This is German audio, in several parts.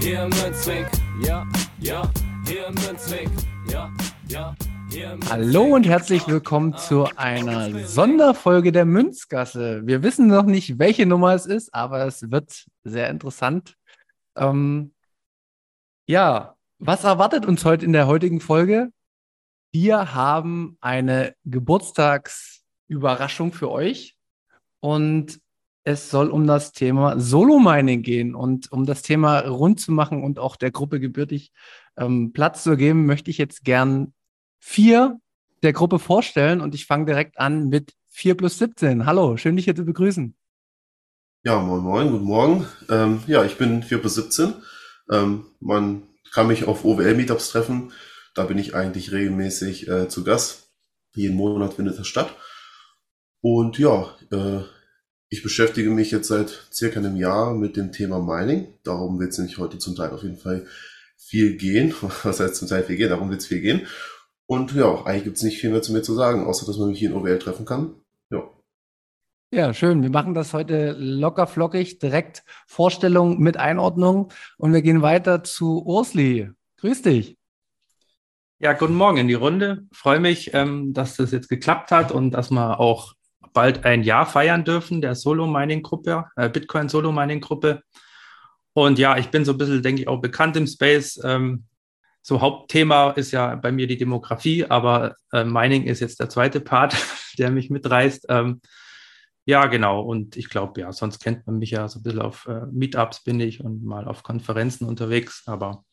Hier im Münzweg, ja, ja, hier im Münzweg, ja, ja. Hallo und herzlich willkommen zu einer Sonderfolge der Münzgasse. Wir wissen noch nicht, welche Nummer es ist, aber es wird sehr interessant. Ähm, ja, was erwartet uns heute in der heutigen Folge? Wir haben eine Geburtstagsüberraschung für euch und es soll um das Thema Solo-Mining gehen und um das Thema rund zu machen und auch der Gruppe gebürtig ähm, Platz zu geben, möchte ich jetzt gern vier der Gruppe vorstellen und ich fange direkt an mit 4 plus 17. Hallo, schön dich hier zu begrüßen. Ja, moin moin, guten Morgen. Ähm, ja, ich bin 4 plus 17. Ähm, man kann mich auf OWL-Meetups treffen. Da bin ich eigentlich regelmäßig äh, zu Gast. Jeden Monat findet das statt. Und ja, äh, ich beschäftige mich jetzt seit circa einem Jahr mit dem Thema Mining. Darum wird es nämlich heute zum Teil auf jeden Fall viel gehen. Was heißt zum Teil viel gehen? Darum wird es viel gehen. Und ja, eigentlich gibt es nicht viel mehr zu mir zu sagen, außer dass man mich hier in OWL treffen kann. Ja. Ja, schön. Wir machen das heute locker flockig, direkt Vorstellung mit Einordnung und wir gehen weiter zu Ursli. Grüß dich. Ja, guten Morgen in die Runde. Freue mich, ähm, dass das jetzt geklappt hat und dass wir auch bald ein Jahr feiern dürfen, der Solo-Mining-Gruppe, äh, Bitcoin-Solo-Mining-Gruppe. Und ja, ich bin so ein bisschen, denke ich, auch bekannt im Space. Ähm, so Hauptthema ist ja bei mir die Demografie, aber äh, Mining ist jetzt der zweite Part, der mich mitreißt. Ähm, ja, genau. Und ich glaube, ja, sonst kennt man mich ja so ein bisschen auf äh, Meetups bin ich und mal auf Konferenzen unterwegs. Aber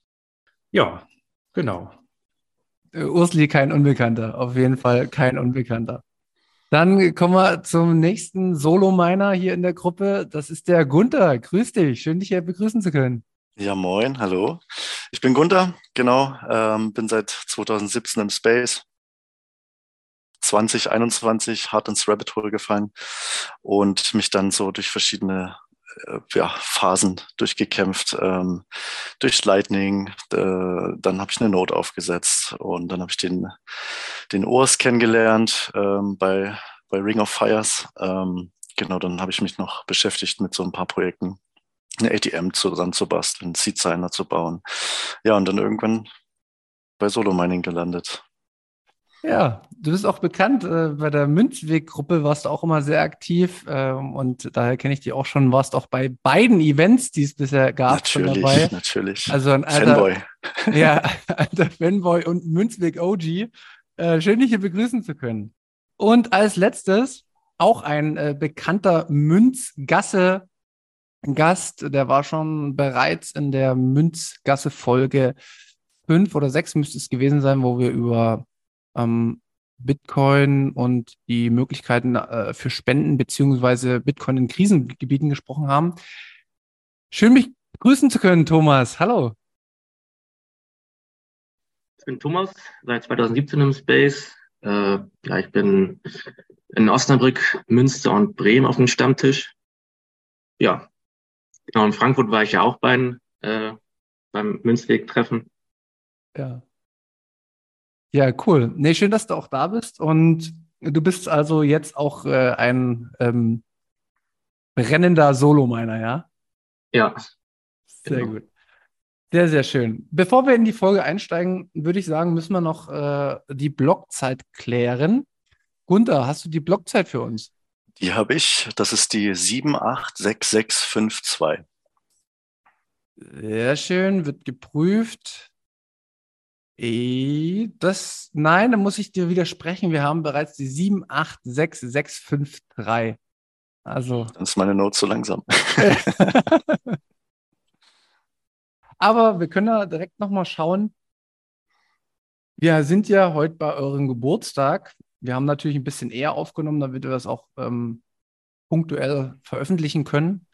ja, genau. Äh, Ursli kein Unbekannter, auf jeden Fall kein Unbekannter. Dann kommen wir zum nächsten Solo-Miner hier in der Gruppe. Das ist der Gunther. Grüß dich. Schön, dich hier begrüßen zu können. Ja, moin, hallo. Ich bin Gunther, genau. Ähm, bin seit 2017 im Space. 2021 hart ins Rabbit Hole gefallen und mich dann so durch verschiedene ja, Phasen durchgekämpft, ähm, durch Lightning, äh, dann habe ich eine Note aufgesetzt und dann habe ich den, den OS kennengelernt ähm, bei, bei Ring of Fires. Ähm, genau, dann habe ich mich noch beschäftigt mit so ein paar Projekten, eine ATM zusammenzubasteln, Seed Signer zu bauen. Ja, und dann irgendwann bei Solo Mining gelandet. Ja, du bist auch bekannt. Äh, bei der Münzweg-Gruppe warst du auch immer sehr aktiv ähm, und daher kenne ich dich auch schon. Warst auch bei beiden Events, die es bisher gab, natürlich, schon dabei. Natürlich, Also ein alter, Fanboy. ja, alter Fanboy und Münzweg-OG. Äh, schön, dich hier begrüßen zu können. Und als letztes auch ein äh, bekannter Münzgasse-Gast. Der war schon bereits in der Münzgasse-Folge fünf oder sechs müsste es gewesen sein, wo wir über ähm, Bitcoin und die Möglichkeiten äh, für Spenden beziehungsweise Bitcoin in Krisengebieten gesprochen haben. Schön, mich grüßen zu können, Thomas. Hallo. Ich bin Thomas, seit 2017 im Space. Äh, ja, ich bin in Osnabrück, Münster und Bremen auf dem Stammtisch. Ja, genau, in Frankfurt war ich ja auch beim, äh, beim Münzweg-Treffen. Ja. Ja, cool. Nee, schön, dass du auch da bist. Und du bist also jetzt auch äh, ein ähm, brennender Solo-Miner, ja? Ja. Sehr Genau. gut. Sehr, sehr schön. Bevor wir in die Folge einsteigen, würde ich sagen, müssen wir noch äh, die Blockzeit klären. Gunther, hast du die Blockzeit für uns? Die habe ich. Das ist die 786652. Sehr schön, wird geprüft. Eh, Das, nein, da muss ich dir widersprechen. Wir haben bereits die 786653. Also, Dann ist meine Note zu langsam. aber wir können da direkt nochmal schauen. Wir sind ja heute bei eurem Geburtstag. Wir haben natürlich ein bisschen eher aufgenommen, damit wir das auch ähm, punktuell veröffentlichen können.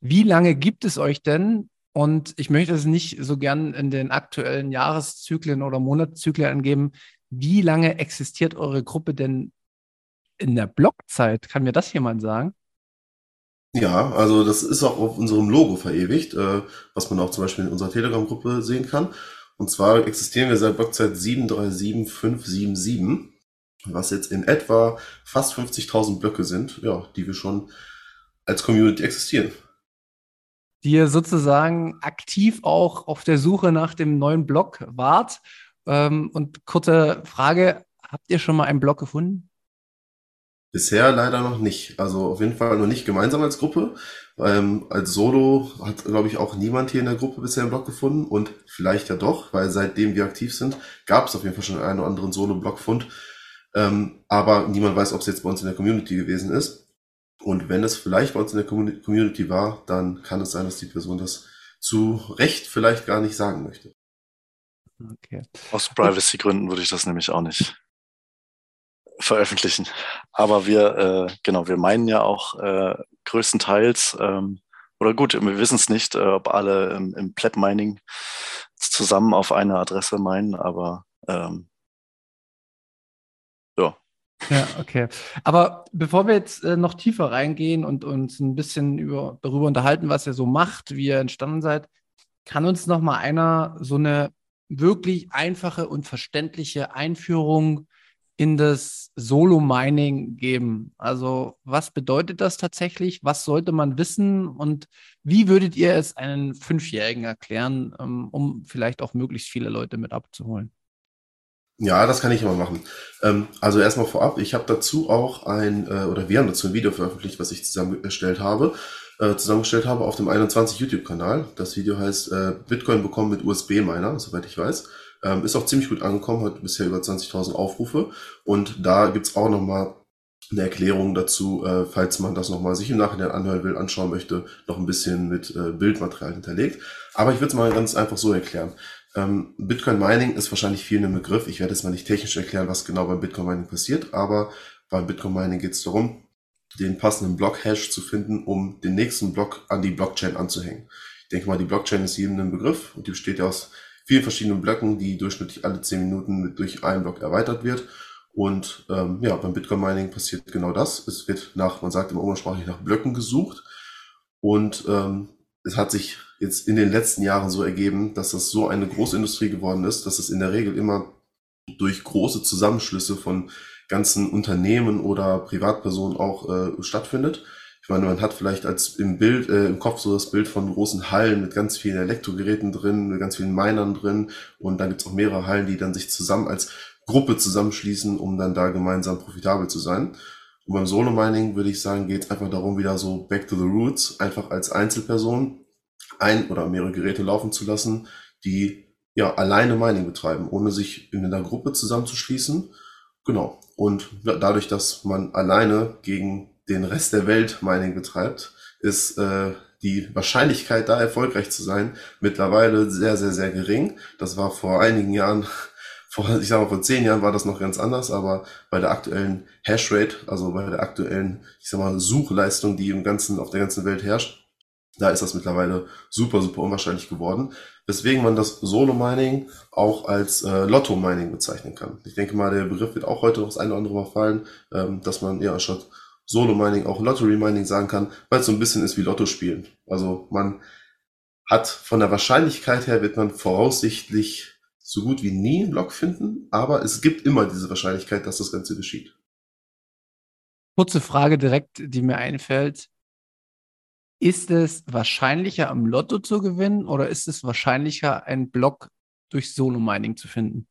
Wie lange gibt es euch denn? Und ich möchte es nicht so gern in den aktuellen Jahreszyklen oder Monatszyklen angeben. Wie lange existiert eure Gruppe denn in der Blockzeit? Kann mir das jemand sagen? Ja, also das ist auch auf unserem Logo verewigt, äh, was man auch zum Beispiel in unserer Telegram-Gruppe sehen kann. Und zwar existieren wir seit Blockzeit 737577, was jetzt in etwa fast 50.000 Blöcke sind, ja, die wir schon als Community existieren. Ihr sozusagen aktiv auch auf der Suche nach dem neuen Block wart. Ähm, und kurze Frage, habt ihr schon mal einen Block gefunden? Bisher leider noch nicht. Also auf jeden Fall noch nicht gemeinsam als Gruppe. Ähm, als Solo hat, glaube ich, auch niemand hier in der Gruppe bisher einen Blog gefunden. Und vielleicht ja doch, weil seitdem wir aktiv sind, gab es auf jeden Fall schon einen oder anderen Solo-Blogfund. Ähm, aber niemand weiß, ob es jetzt bei uns in der Community gewesen ist. Und wenn es vielleicht bei uns in der Community war, dann kann es sein, dass die Person das zu Recht vielleicht gar nicht sagen möchte. Okay. Aus Privacy-Gründen würde ich das nämlich auch nicht veröffentlichen. Aber wir, äh, genau, wir meinen ja auch äh, größtenteils, ähm, oder gut, wir wissen es nicht, äh, ob alle im, im Pleb-Mining zusammen auf eine Adresse meinen, aber ähm, ja. Okay. Aber bevor wir jetzt äh, noch tiefer reingehen und uns ein bisschen über, darüber unterhalten, was ihr so macht, wie ihr entstanden seid, kann uns noch mal einer so eine wirklich einfache und verständliche Einführung in das Solo-Mining geben? Also was bedeutet das tatsächlich? Was sollte man wissen? Und wie würdet ihr es einen Fünfjährigen erklären, ähm, um vielleicht auch möglichst viele Leute mit abzuholen? Ja, das kann ich immer machen. Ähm, also erstmal vorab, ich habe dazu auch ein, äh, oder wir haben dazu ein Video veröffentlicht, was ich zusammengestellt habe, äh, zusammengestellt habe auf dem 21 YouTube-Kanal. Das Video heißt äh, Bitcoin bekommen mit USB-Miner, soweit ich weiß. Ähm, ist auch ziemlich gut angekommen, hat bisher über 20.000 Aufrufe. Und da gibt's auch nochmal eine Erklärung dazu, äh, falls man das nochmal sich im Nachhinein anhören will, anschauen möchte, noch ein bisschen mit äh, Bildmaterial hinterlegt. Aber ich würde es mal ganz einfach so erklären. Ähm, Bitcoin Mining ist wahrscheinlich vielen ein Begriff. Ich werde jetzt mal nicht technisch erklären, was genau beim Bitcoin Mining passiert, aber beim Bitcoin Mining geht es darum, den passenden Block-Hash zu finden, um den nächsten Block an die Blockchain anzuhängen. Ich denke mal, die Blockchain ist jedem ein Begriff und die besteht ja aus vielen verschiedenen Blöcken, die durchschnittlich alle zehn Minuten mit durch einen Block erweitert wird. Und ähm, ja, beim Bitcoin Mining passiert genau das. Es wird nach, man sagt immer umgangssprachlich, nach Blöcken gesucht. Und ähm, es hat sich jetzt in den letzten Jahren so ergeben, dass das so eine große Industrie geworden ist, dass es in der Regel immer durch große Zusammenschlüsse von ganzen Unternehmen oder Privatpersonen auch äh, stattfindet. Ich meine, man hat vielleicht als im Bild, äh, im Kopf so das Bild von großen Hallen mit ganz vielen Elektrogeräten drin, mit ganz vielen Minern drin und dann gibt's auch mehrere Hallen, die dann sich zusammen als Gruppe zusammenschließen, um dann da gemeinsam profitabel zu sein. Und beim Solo Mining würde ich sagen, geht es einfach darum, wieder so back to the roots, einfach als Einzelperson ein oder mehrere Geräte laufen zu lassen, die ja alleine Mining betreiben, ohne sich in einer Gruppe zusammenzuschließen. Genau. Und dadurch, dass man alleine gegen den Rest der Welt Mining betreibt, ist äh, die Wahrscheinlichkeit, da erfolgreich zu sein, mittlerweile sehr, sehr, sehr gering. Das war vor einigen Jahren, vor, ich sag mal, vor zehn Jahren war das noch ganz anders, aber bei der aktuellen Hashrate, also bei der aktuellen, ich sag mal, Suchleistung, die im ganzen, auf der ganzen Welt herrscht, da ist das mittlerweile super, super unwahrscheinlich geworden. Weswegen man das Solo-Mining auch als äh, Lotto-Mining bezeichnen kann. Ich denke mal, der Begriff wird auch heute noch das eine oder andere Mal fallen, ähm, dass man ja statt Solo-Mining auch Lottery-Mining sagen kann, weil es so ein bisschen ist wie Lotto spielen. Also man hat von der Wahrscheinlichkeit her wird man voraussichtlich so gut wie nie einen Block finden, aber es gibt immer diese Wahrscheinlichkeit, dass das Ganze geschieht. Kurze Frage direkt, die mir einfällt. Ist es wahrscheinlicher, am Lotto zu gewinnen oder ist es wahrscheinlicher, einen Block durch Solo-Mining zu finden?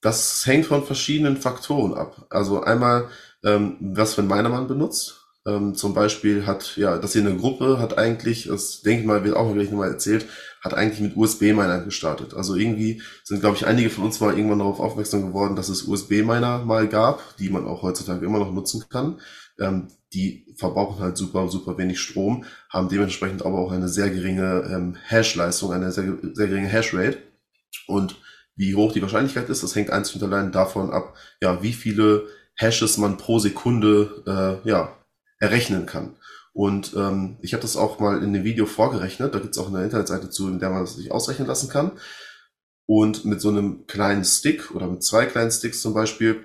Das hängt von verschiedenen Faktoren ab. Also einmal ähm, was für ein Meinermann benutzt. Ähm, zum Beispiel hat, ja, das hier eine Gruppe hat eigentlich, das denke ich mal, wird auch gleich nochmal erzählt, hat eigentlich mit USB-Miner gestartet. Also irgendwie sind, glaube ich, einige von uns mal irgendwann darauf aufmerksam geworden, dass es USB-Miner mal gab, die man auch heutzutage immer noch nutzen kann. Ähm, die verbrauchen halt super, super wenig Strom, haben dementsprechend aber auch eine sehr geringe ähm, Hash-Leistung, eine sehr, sehr geringe Hash-Rate. Und wie hoch die Wahrscheinlichkeit ist, das hängt einzig und allein davon ab, ja, wie viele Hashes man pro Sekunde äh, ja, errechnen kann. Und ähm, ich habe das auch mal in dem Video vorgerechnet. Da gibt es auch eine Internetseite zu, in der man das sich ausrechnen lassen kann. Und mit so einem kleinen Stick oder mit zwei kleinen Sticks zum Beispiel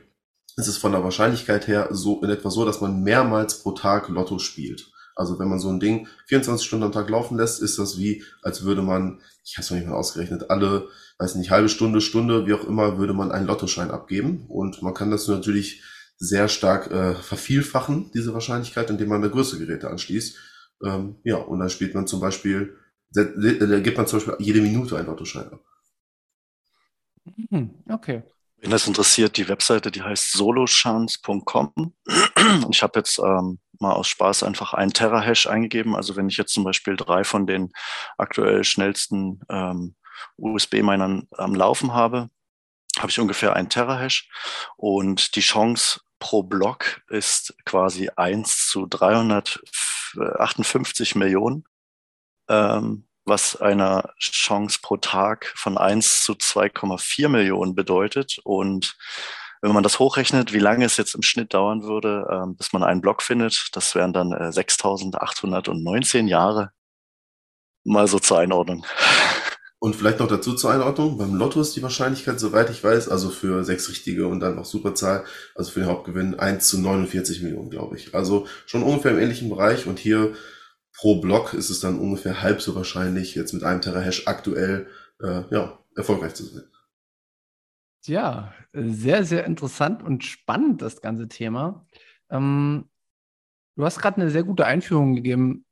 ist es von der Wahrscheinlichkeit her so in etwa so, dass man mehrmals pro Tag Lotto spielt. Also wenn man so ein Ding 24 Stunden am Tag laufen lässt, ist das wie, als würde man, ich habe es noch nicht mal ausgerechnet, alle, weiß nicht, halbe Stunde, Stunde, wie auch immer, würde man einen Lottoschein abgeben. Und man kann das natürlich sehr stark äh, vervielfachen, diese Wahrscheinlichkeit, indem man da größere Geräte anschließt. Ähm, ja, und dann spielt man zum Beispiel, da gibt man zum Beispiel jede Minute einen Lottoschein ab. Hm, okay. Wenn das interessiert, die Webseite, die heißt solochance.com. Ich habe jetzt ähm, mal aus Spaß einfach einen Terahash eingegeben. Also wenn ich jetzt zum Beispiel drei von den aktuell schnellsten ähm, USB-Minern am Laufen habe, habe ich ungefähr einen Terahash und die Chance pro Block ist quasi 1 zu 358 Millionen. Ähm, was einer Chance pro Tag von 1 zu 2,4 Millionen bedeutet. Und wenn man das hochrechnet, wie lange es jetzt im Schnitt dauern würde, äh, bis man einen Block findet, das wären dann äh, 6.819 Jahre. Mal so zur Einordnung. Und vielleicht noch dazu zur Einordnung, beim Lotto ist die Wahrscheinlichkeit, soweit ich weiß, also für sechs richtige und dann noch Superzahl, also für den Hauptgewinn 1 zu 49 Millionen, glaube ich. Also schon ungefähr im ähnlichen Bereich und hier pro Block ist es dann ungefähr halb so wahrscheinlich, jetzt mit einem Terahash aktuell äh, ja, erfolgreich zu sein. Ja, sehr, sehr interessant und spannend, das ganze Thema. Ähm, du hast gerade eine sehr gute Einführung gegeben,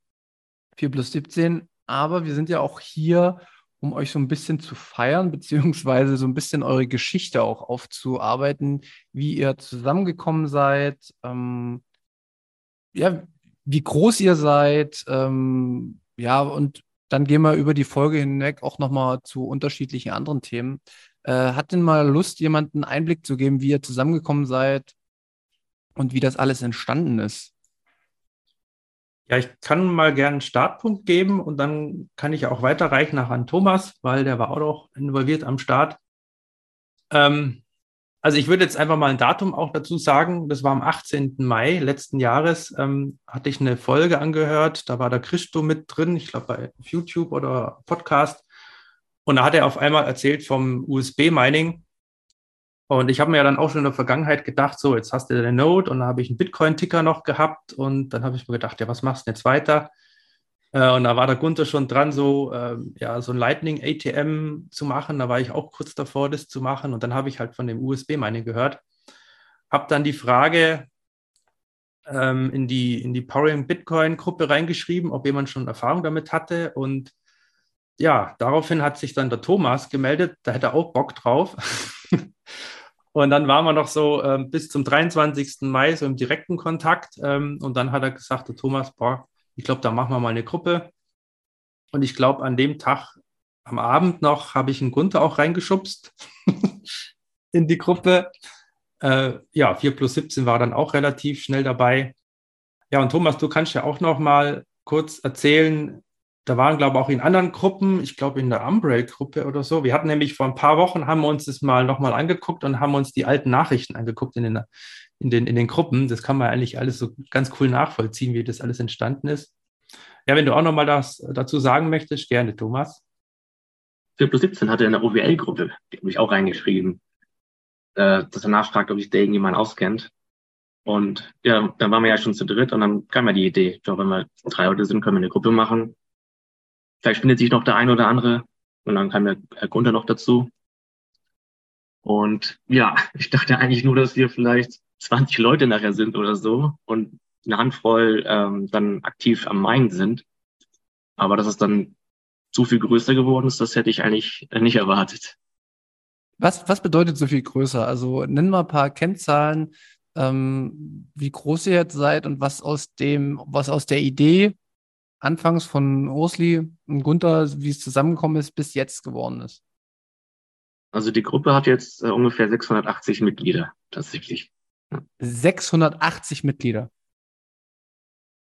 4 plus 17, aber wir sind ja auch hier, um euch so ein bisschen zu feiern, beziehungsweise so ein bisschen eure Geschichte auch aufzuarbeiten, wie ihr zusammengekommen seid. Ähm, ja, wie groß ihr seid. Ähm, ja, und dann gehen wir über die Folge hinweg auch nochmal zu unterschiedlichen anderen Themen. Äh, hat denn mal Lust, jemanden Einblick zu geben, wie ihr zusammengekommen seid und wie das alles entstanden ist? Ja, ich kann mal gerne einen Startpunkt geben und dann kann ich auch weiterreichen nach an Thomas, weil der war auch noch involviert am Start. Ähm, also ich würde jetzt einfach mal ein Datum auch dazu sagen. Das war am 18. Mai letzten Jahres, ähm, hatte ich eine Folge angehört. Da war der Christo mit drin, ich glaube bei YouTube oder Podcast. Und da hat er auf einmal erzählt vom USB-Mining. Und ich habe mir dann auch schon in der Vergangenheit gedacht, so, jetzt hast du den Node und dann habe ich einen Bitcoin-Ticker noch gehabt. Und dann habe ich mir gedacht, ja, was machst du jetzt weiter? Äh, und da war der Gunther schon dran, so, äh, ja, so ein Lightning ATM zu machen. Da war ich auch kurz davor, das zu machen. Und dann habe ich halt von dem USB-Mining gehört. Habe dann die Frage ähm, in die, in die Powering Bitcoin-Gruppe reingeschrieben, ob jemand schon Erfahrung damit hatte. Und ja, daraufhin hat sich dann der Thomas gemeldet, da hätte er auch Bock drauf. und dann waren wir noch so ähm, bis zum 23. Mai so im direkten Kontakt. Ähm, und dann hat er gesagt, der Thomas, boah, ich glaube, da machen wir mal eine Gruppe. Und ich glaube, an dem Tag am Abend noch habe ich einen Gunther auch reingeschubst in die Gruppe. Äh, ja, 4 plus 17 war dann auch relativ schnell dabei. Ja, und Thomas, du kannst ja auch noch mal kurz erzählen, da waren, glaube ich, auch in anderen Gruppen, ich glaube in der Umbrail-Gruppe oder so. Wir hatten nämlich vor ein paar Wochen, haben wir uns das mal nochmal angeguckt und haben uns die alten Nachrichten angeguckt in den, in den, in den Gruppen. Das kann man eigentlich alles so ganz cool nachvollziehen, wie das alles entstanden ist. Ja, wenn du auch nochmal das dazu sagen möchtest, gerne, Thomas. 4 plus 17 hatte in der OWL-Gruppe, die habe ich auch reingeschrieben, äh, dass er nachfragt, ob sich da irgendjemand auskennt. Und ja, dann waren wir ja schon zu dritt und dann kam ja die Idee, glaube, wenn wir drei Leute sind, können wir eine Gruppe machen. Vielleicht findet sich noch der ein oder andere und dann kam ja Herr Gunther noch dazu. Und ja, ich dachte eigentlich nur, dass wir vielleicht 20 Leute nachher sind oder so und eine Handvoll ähm, dann aktiv am Main sind. Aber dass es dann so viel größer geworden ist, das hätte ich eigentlich nicht erwartet. Was, was bedeutet so viel größer? Also nennen wir ein paar Kennzahlen, ähm, wie groß ihr jetzt seid und was aus dem, was aus der Idee anfangs von Ursli und Gunther, wie es zusammengekommen ist, bis jetzt geworden ist. Also die Gruppe hat jetzt äh, ungefähr 680 Mitglieder tatsächlich. 680 Mitglieder.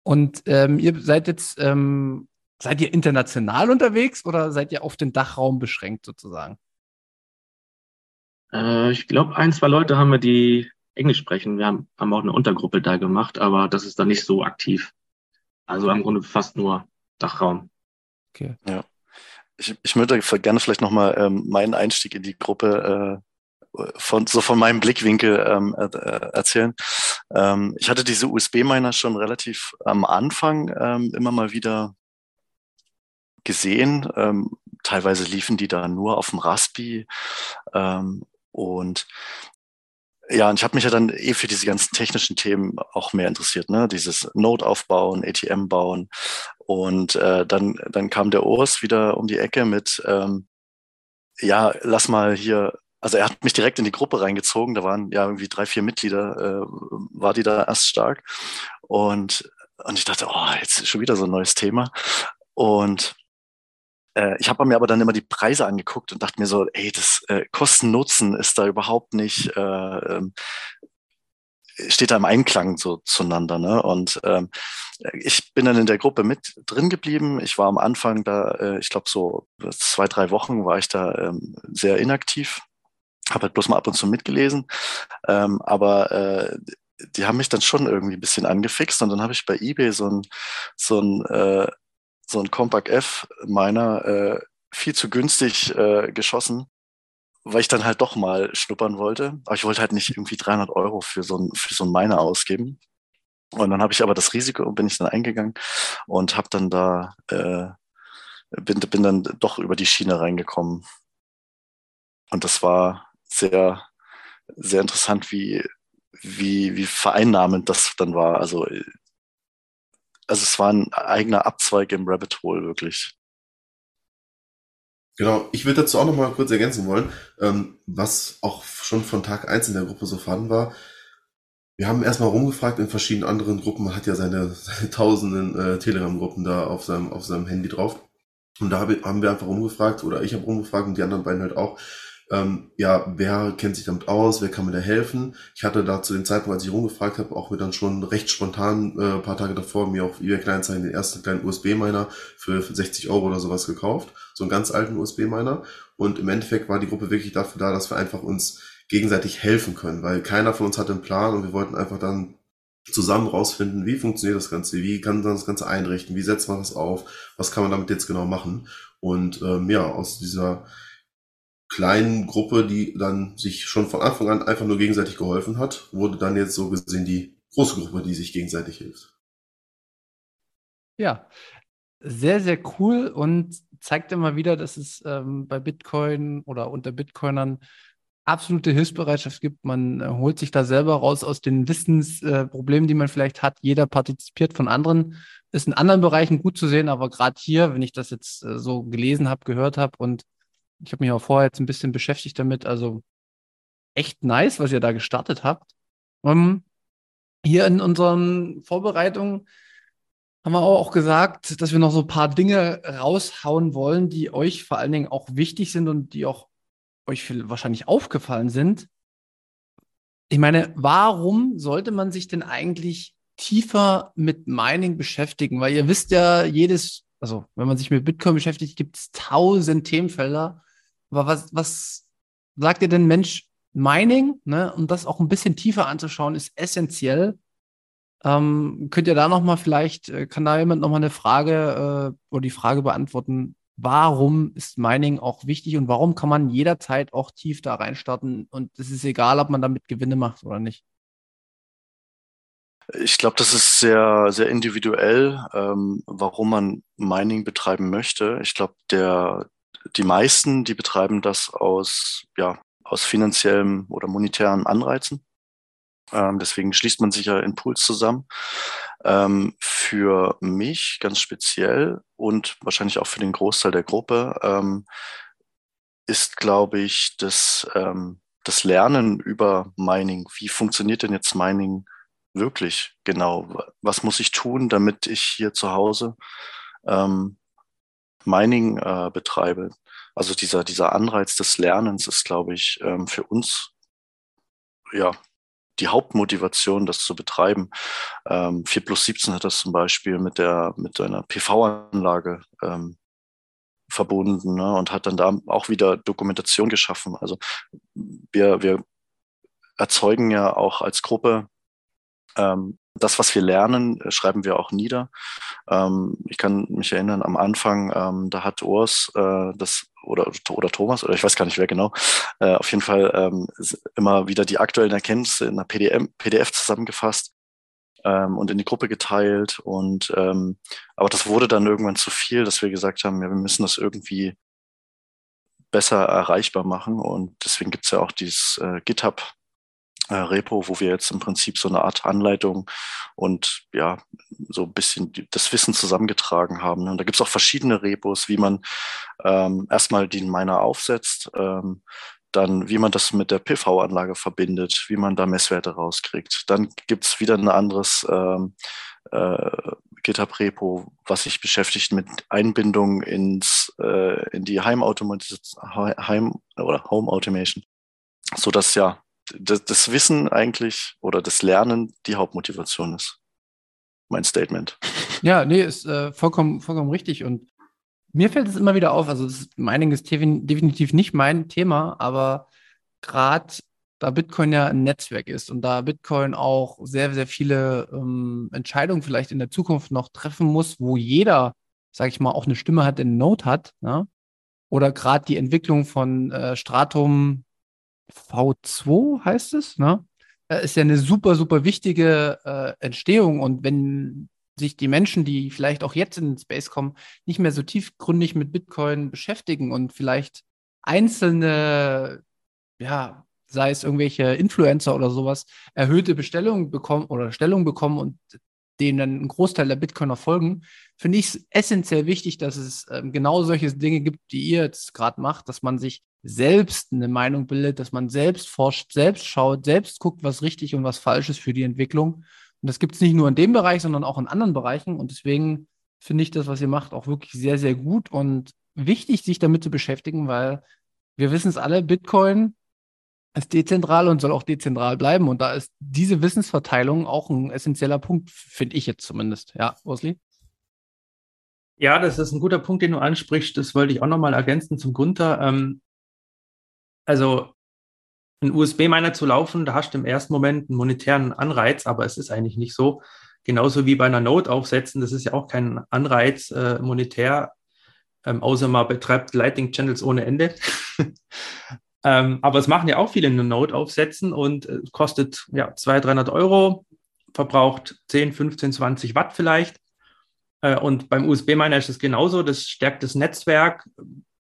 Und ähm, ihr seid jetzt, ähm, seid ihr international unterwegs oder seid ihr auf den Dachraum beschränkt sozusagen? Äh, ich glaube, ein, zwei Leute haben wir, die Englisch sprechen. Wir haben, haben auch eine Untergruppe da gemacht, aber das ist dann nicht so aktiv. Also im Grunde fast nur Dachraum. Okay. Ja. Ich, ich würde gerne vielleicht nochmal ähm, meinen Einstieg in die Gruppe äh, von, so von meinem Blickwinkel ähm, äh, erzählen. Ähm, ich hatte diese USB-Miner schon relativ am Anfang ähm, immer mal wieder gesehen. Ähm, teilweise liefen die da nur auf dem Raspi. Ähm, und ja, und ich habe mich ja dann eh für diese ganzen technischen Themen auch mehr interessiert, ne? Dieses Node aufbauen, ATM bauen. Und äh, dann, dann kam der Urs wieder um die Ecke mit, ähm, ja, lass mal hier, also er hat mich direkt in die Gruppe reingezogen, da waren ja irgendwie drei, vier Mitglieder, äh, war die da erst stark. Und, und ich dachte, oh, jetzt ist schon wieder so ein neues Thema. Und äh, ich habe mir aber dann immer die Preise angeguckt und dachte mir so, ey, das äh, Kosten-Nutzen ist da überhaupt nicht, äh, ähm, steht da im Einklang so zueinander. Ne? Und ähm, ich bin dann in der Gruppe mit drin geblieben. Ich war am Anfang da, äh, ich glaube so zwei, drei Wochen war ich da ähm, sehr inaktiv. Habe halt bloß mal ab und zu mitgelesen. Ähm, aber äh, die haben mich dann schon irgendwie ein bisschen angefixt und dann habe ich bei eBay so ein, so ein äh, so ein Compact F meiner äh, viel zu günstig äh, geschossen, weil ich dann halt doch mal schnuppern wollte. Aber ich wollte halt nicht irgendwie 300 Euro für so ein, für so ein Miner ausgeben. Und dann habe ich aber das Risiko, bin ich dann eingegangen und habe dann da, äh, bin, bin dann doch über die Schiene reingekommen. Und das war sehr, sehr interessant, wie, wie, wie vereinnahmend das dann war. Also also es war ein eigener Abzweig im Rabbit Hole, wirklich. Genau, ich würde dazu auch noch mal kurz ergänzen wollen, ähm, was auch schon von Tag eins in der Gruppe so fand war. Wir haben erstmal rumgefragt in verschiedenen anderen Gruppen, man hat ja seine, seine tausenden äh, Telegram-Gruppen da auf seinem, auf seinem Handy drauf. Und da haben wir einfach rumgefragt, oder ich habe rumgefragt und die anderen beiden halt auch, ähm, ja, wer kennt sich damit aus, wer kann mir da helfen? Ich hatte da zu dem Zeitpunkt, als ich rumgefragt habe, auch mir dann schon recht spontan äh, paar Tage davor mir auf eBay Kleinanzeigen den ersten kleinen USB-Miner für 60 Euro oder sowas gekauft, so einen ganz alten USB-Miner. Und im Endeffekt war die Gruppe wirklich dafür da, dass wir einfach uns gegenseitig helfen können, weil keiner von uns hatte einen Plan und wir wollten einfach dann zusammen rausfinden, wie funktioniert das Ganze, wie kann man das Ganze einrichten, wie setzt man das auf, was kann man damit jetzt genau machen. Und ähm, ja, aus dieser kleinen Gruppe, die dann sich schon von Anfang an einfach nur gegenseitig geholfen hat, wurde dann jetzt so gesehen die große Gruppe, die sich gegenseitig hilft. Ja, sehr, sehr cool und zeigt immer wieder, dass es ähm, bei Bitcoin oder unter Bitcoinern absolute Hilfsbereitschaft gibt. Man äh, holt sich da selber raus aus den Wissensproblemen, äh, die man vielleicht hat. Jeder partizipiert von anderen. Ist in anderen Bereichen gut zu sehen, aber gerade hier, wenn ich das jetzt äh, so gelesen habe, gehört habe und ich habe mich auch vorher jetzt ein bisschen beschäftigt damit. Also echt nice, was ihr da gestartet habt. Um, ähm, hier in unseren Vorbereitungen haben wir auch gesagt, dass wir noch so ein paar Dinge raushauen wollen, die euch vor allen Dingen auch wichtig sind und die auch euch wahrscheinlich aufgefallen sind. Ich meine, warum sollte man sich denn eigentlich tiefer mit Mining beschäftigen? Weil ihr wisst ja, jedes, also wenn man sich mit Bitcoin beschäftigt, gibt es tausend Themenfelder. Aber was, was sagt ihr denn, Mensch, Mining, ne, um das auch ein bisschen tiefer anzuschauen, ist essentiell. Ähm, könnt ihr da nochmal vielleicht, äh, kann da jemand nochmal eine Frage äh, oder die Frage beantworten, warum ist Mining auch wichtig und warum kann man jederzeit auch tief da reinstarten und es ist egal, ob man damit Gewinne macht oder nicht? Ich glaube, das ist sehr, sehr individuell, ähm, warum man Mining betreiben möchte. Ich glaube, der, die meisten, die betreiben das aus, ja, aus finanziellen oder monetären Anreizen. Ähm, deswegen schließt man sich ja in Pools zusammen. Ähm, für mich ganz speziell und wahrscheinlich auch für den Großteil der Gruppe ähm, ist, glaube ich, das, ähm, das Lernen über Mining. Wie funktioniert denn jetzt Mining wirklich genau? Was muss ich tun, damit ich hier zu Hause ähm, Mining äh, betreibe. Also dieser, dieser Anreiz des Lernens ist, glaube ich, ähm, für uns ja die Hauptmotivation, das zu betreiben. Ähm, 4 plus 17 hat das zum Beispiel mit der mit einer PV-Anlage ähm, verbunden ne, und hat dann da auch wieder Dokumentation geschaffen. Also wir, wir erzeugen ja auch als Gruppe ähm, das, was wir lernen, äh, schreiben wir auch nieder. Ähm, ich kann mich erinnern, am Anfang, ähm, da hat Urs äh, das oder, oder Thomas, oder ich weiß gar nicht wer genau, äh, auf jeden Fall ähm, immer wieder die aktuellen Erkenntnisse in einer PDF, PDF zusammengefasst ähm, und in die Gruppe geteilt. Und ähm, aber das wurde dann irgendwann zu viel, dass wir gesagt haben, ja, wir müssen das irgendwie besser erreichbar machen. Und deswegen gibt es ja auch dieses äh, GitHub äh, Repo, wo wir jetzt im Prinzip so eine Art Anleitung und ja, so ein bisschen das Wissen zusammengetragen haben. Und da gibt es auch verschiedene Repos, wie man ähm, erstmal den Miner aufsetzt, ähm, dann wie man das mit der PV-Anlage verbindet, wie man da Messwerte rauskriegt. Dann gibt es wieder ein anderes ähm, äh, GitHub-Repo, was sich beschäftigt mit Einbindung ins, äh, in die Heim, Heim oder Home Automation, sodass ja das, das Wissen eigentlich oder das Lernen die Hauptmotivation ist. Mein Statement. Ja, nee, ist äh, vollkommen, vollkommen richtig. Und mir fällt es immer wieder auf, also das Mining ist definitiv nicht mein Thema, aber gerade da Bitcoin ja ein Netzwerk ist und da Bitcoin auch sehr, sehr viele ähm, Entscheidungen vielleicht in der Zukunft noch treffen muss, wo jeder, sag ich mal, auch eine Stimme hat, eine Note hat, ne? oder gerade die Entwicklung von äh, Stratum V2 heißt es, ne? Ist ja eine super, super wichtige äh, Entstehung. Und wenn sich die Menschen, die vielleicht auch jetzt in den Space kommen, nicht mehr so tiefgründig mit Bitcoin beschäftigen und vielleicht einzelne, ja, sei es irgendwelche Influencer oder sowas, erhöhte Bestellungen bekommen oder Stellung bekommen und denen dann ein Großteil der Bitcoiner folgen, finde ich es essentiell wichtig, dass es ähm, genau solche Dinge gibt, die ihr jetzt gerade macht, dass man sich selbst eine Meinung bildet, dass man selbst forscht, selbst schaut, selbst guckt, was richtig und was falsch ist für die Entwicklung. Und das gibt es nicht nur in dem Bereich, sondern auch in anderen Bereichen. Und deswegen finde ich das, was ihr macht, auch wirklich sehr, sehr gut und wichtig, sich damit zu beschäftigen, weil wir wissen es alle, Bitcoin ist dezentral und soll auch dezentral bleiben. Und da ist diese Wissensverteilung auch ein essentieller Punkt, finde ich jetzt zumindest. Ja, Osli? Ja, das ist ein guter Punkt, den du ansprichst. Das wollte ich auch nochmal ergänzen zum Gunther. Ähm, also ein USB-Miner zu laufen, da hast du im ersten Moment einen monetären Anreiz, aber es ist eigentlich nicht so. Genauso wie bei einer Node aufsetzen, das ist ja auch kein Anreiz äh, monetär, ähm, außer man betreibt Lightning Channels ohne Ende. ähm, aber es machen ja auch viele eine Node aufsetzen und äh, kostet ja 200, 300 Euro, verbraucht 10, 15, 20 Watt vielleicht. Äh, und beim USB-Miner ist es genauso, das stärkt das Netzwerk,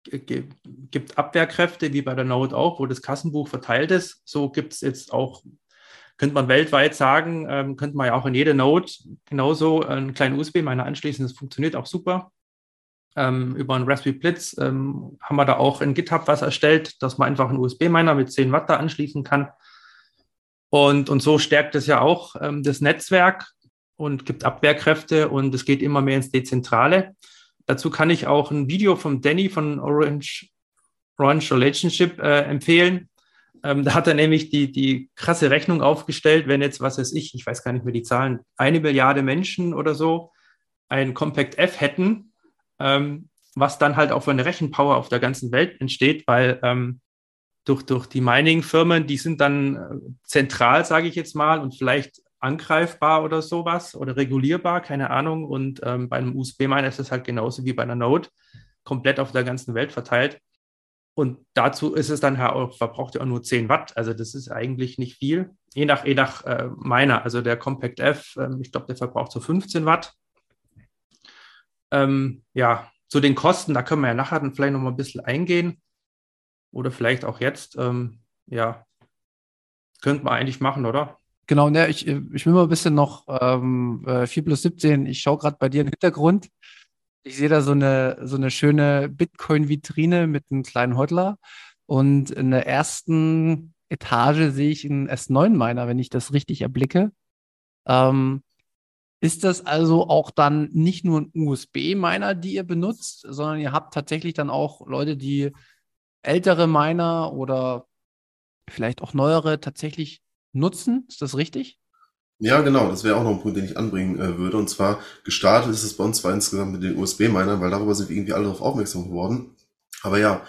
gibt Abwehrkräfte, wie bei der Node auch, wo das Kassenbuch verteilt ist. So gibt es jetzt auch, könnte man weltweit sagen, ähm, könnte man ja auch in jede Node genauso einen kleinen USB-Miner anschließen. Das funktioniert auch super. Ähm, über einen Raspberry Blitz ähm, haben wir da auch in GitHub was erstellt, dass man einfach einen USB-Miner mit 10 Watt da anschließen kann. Und, und so stärkt es ja auch ähm, das Netzwerk und gibt Abwehrkräfte und es geht immer mehr ins Dezentrale. Dazu kann ich auch ein Video von Danny von Orange, Orange Relationship äh, empfehlen. Ähm, da hat er nämlich die, die krasse Rechnung aufgestellt, wenn jetzt, was weiß ich, ich weiß gar nicht mehr die Zahlen, eine Milliarde Menschen oder so ein Compact F hätten, ähm, was dann halt auch für eine Rechenpower auf der ganzen Welt entsteht, weil ähm, durch, durch die Mining-Firmen, die sind dann äh, zentral, sage ich jetzt mal, und vielleicht angreifbar oder sowas oder regulierbar, keine Ahnung. Und ähm, bei einem USB-Miner ist es halt genauso wie bei einer Node, komplett auf der ganzen Welt verteilt. Und dazu ist es dann auch, verbraucht ja auch nur 10 Watt. Also das ist eigentlich nicht viel. Je nach, je nach äh, Miner, also der Compact F, ähm, ich glaube, der verbraucht so 15 Watt. Ähm, ja, zu den Kosten, da können wir ja nachher dann vielleicht noch mal ein bisschen eingehen. Oder vielleicht auch jetzt. Ähm, ja, könnte man eigentlich machen, oder? Genau, ne, ich, ich will mal ein bisschen noch ähm, 4 äh, plus 17. Ich schaue gerade bei dir im Hintergrund. Ich sehe da so eine, so eine schöne Bitcoin-Vitrine mit einem kleinen Hodler. Und in der ersten Etage sehe ich einen S9-Miner, wenn ich das richtig erblicke. Ähm, ist das also auch dann nicht nur ein USB-Miner, die ihr benutzt, sondern ihr habt tatsächlich dann auch Leute, die ältere Miner oder vielleicht auch neuere tatsächlich nutzen. Ist das richtig? Ja, genau, das wäre auch noch ein Punkt, den ich anbringen äh, würde. Und zwar gestartet ist es bei uns zwar insgesamt mit den USB-Minern, weil darüber sind wir irgendwie alle darauf aufmerksam geworden. Aber ja,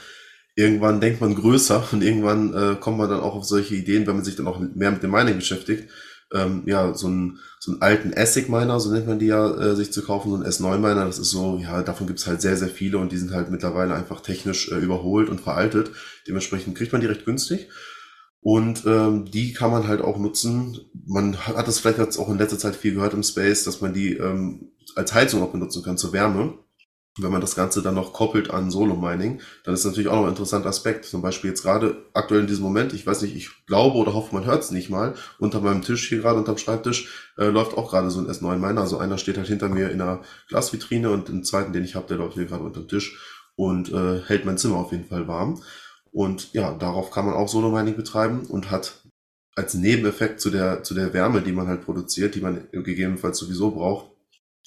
irgendwann denkt man größer und irgendwann äh, kommt man dann auch auf solche Ideen, wenn man sich dann auch mehr mit dem Mining beschäftigt. ähm, ja, so einen, so einen alten ASIC-Miner, so nennt man die ja, äh, sich zu kaufen, so einen S9-Miner, das ist so, ja, davon gibt's halt sehr, sehr viele und die sind halt mittlerweile einfach technisch äh, überholt und veraltet. Dementsprechend kriegt man die recht günstig. Und ähm, die kann man halt auch nutzen. Man hat das vielleicht jetzt auch in letzter Zeit viel gehört im Space, dass man die ähm, als Heizung auch benutzen kann zur Wärme. Wenn man das Ganze dann noch koppelt an Solo-Mining, dann ist natürlich auch noch ein interessanter Aspekt. Zum Beispiel jetzt gerade aktuell in diesem Moment, ich weiß nicht, ich glaube oder hoffe, man hört es nicht mal, unter meinem Tisch hier gerade, unterm Schreibtisch, äh, läuft auch gerade so ein S9-Miner. Also einer steht halt hinter mir in einer Glasvitrine und den zweiten, den ich habe, der läuft hier gerade unterm Tisch und äh, hält mein Zimmer auf jeden Fall warm. Und ja, darauf kann man auch Solo-Mining betreiben und hat als Nebeneffekt zu der, zu der Wärme, die man halt produziert, die man gegebenenfalls sowieso braucht,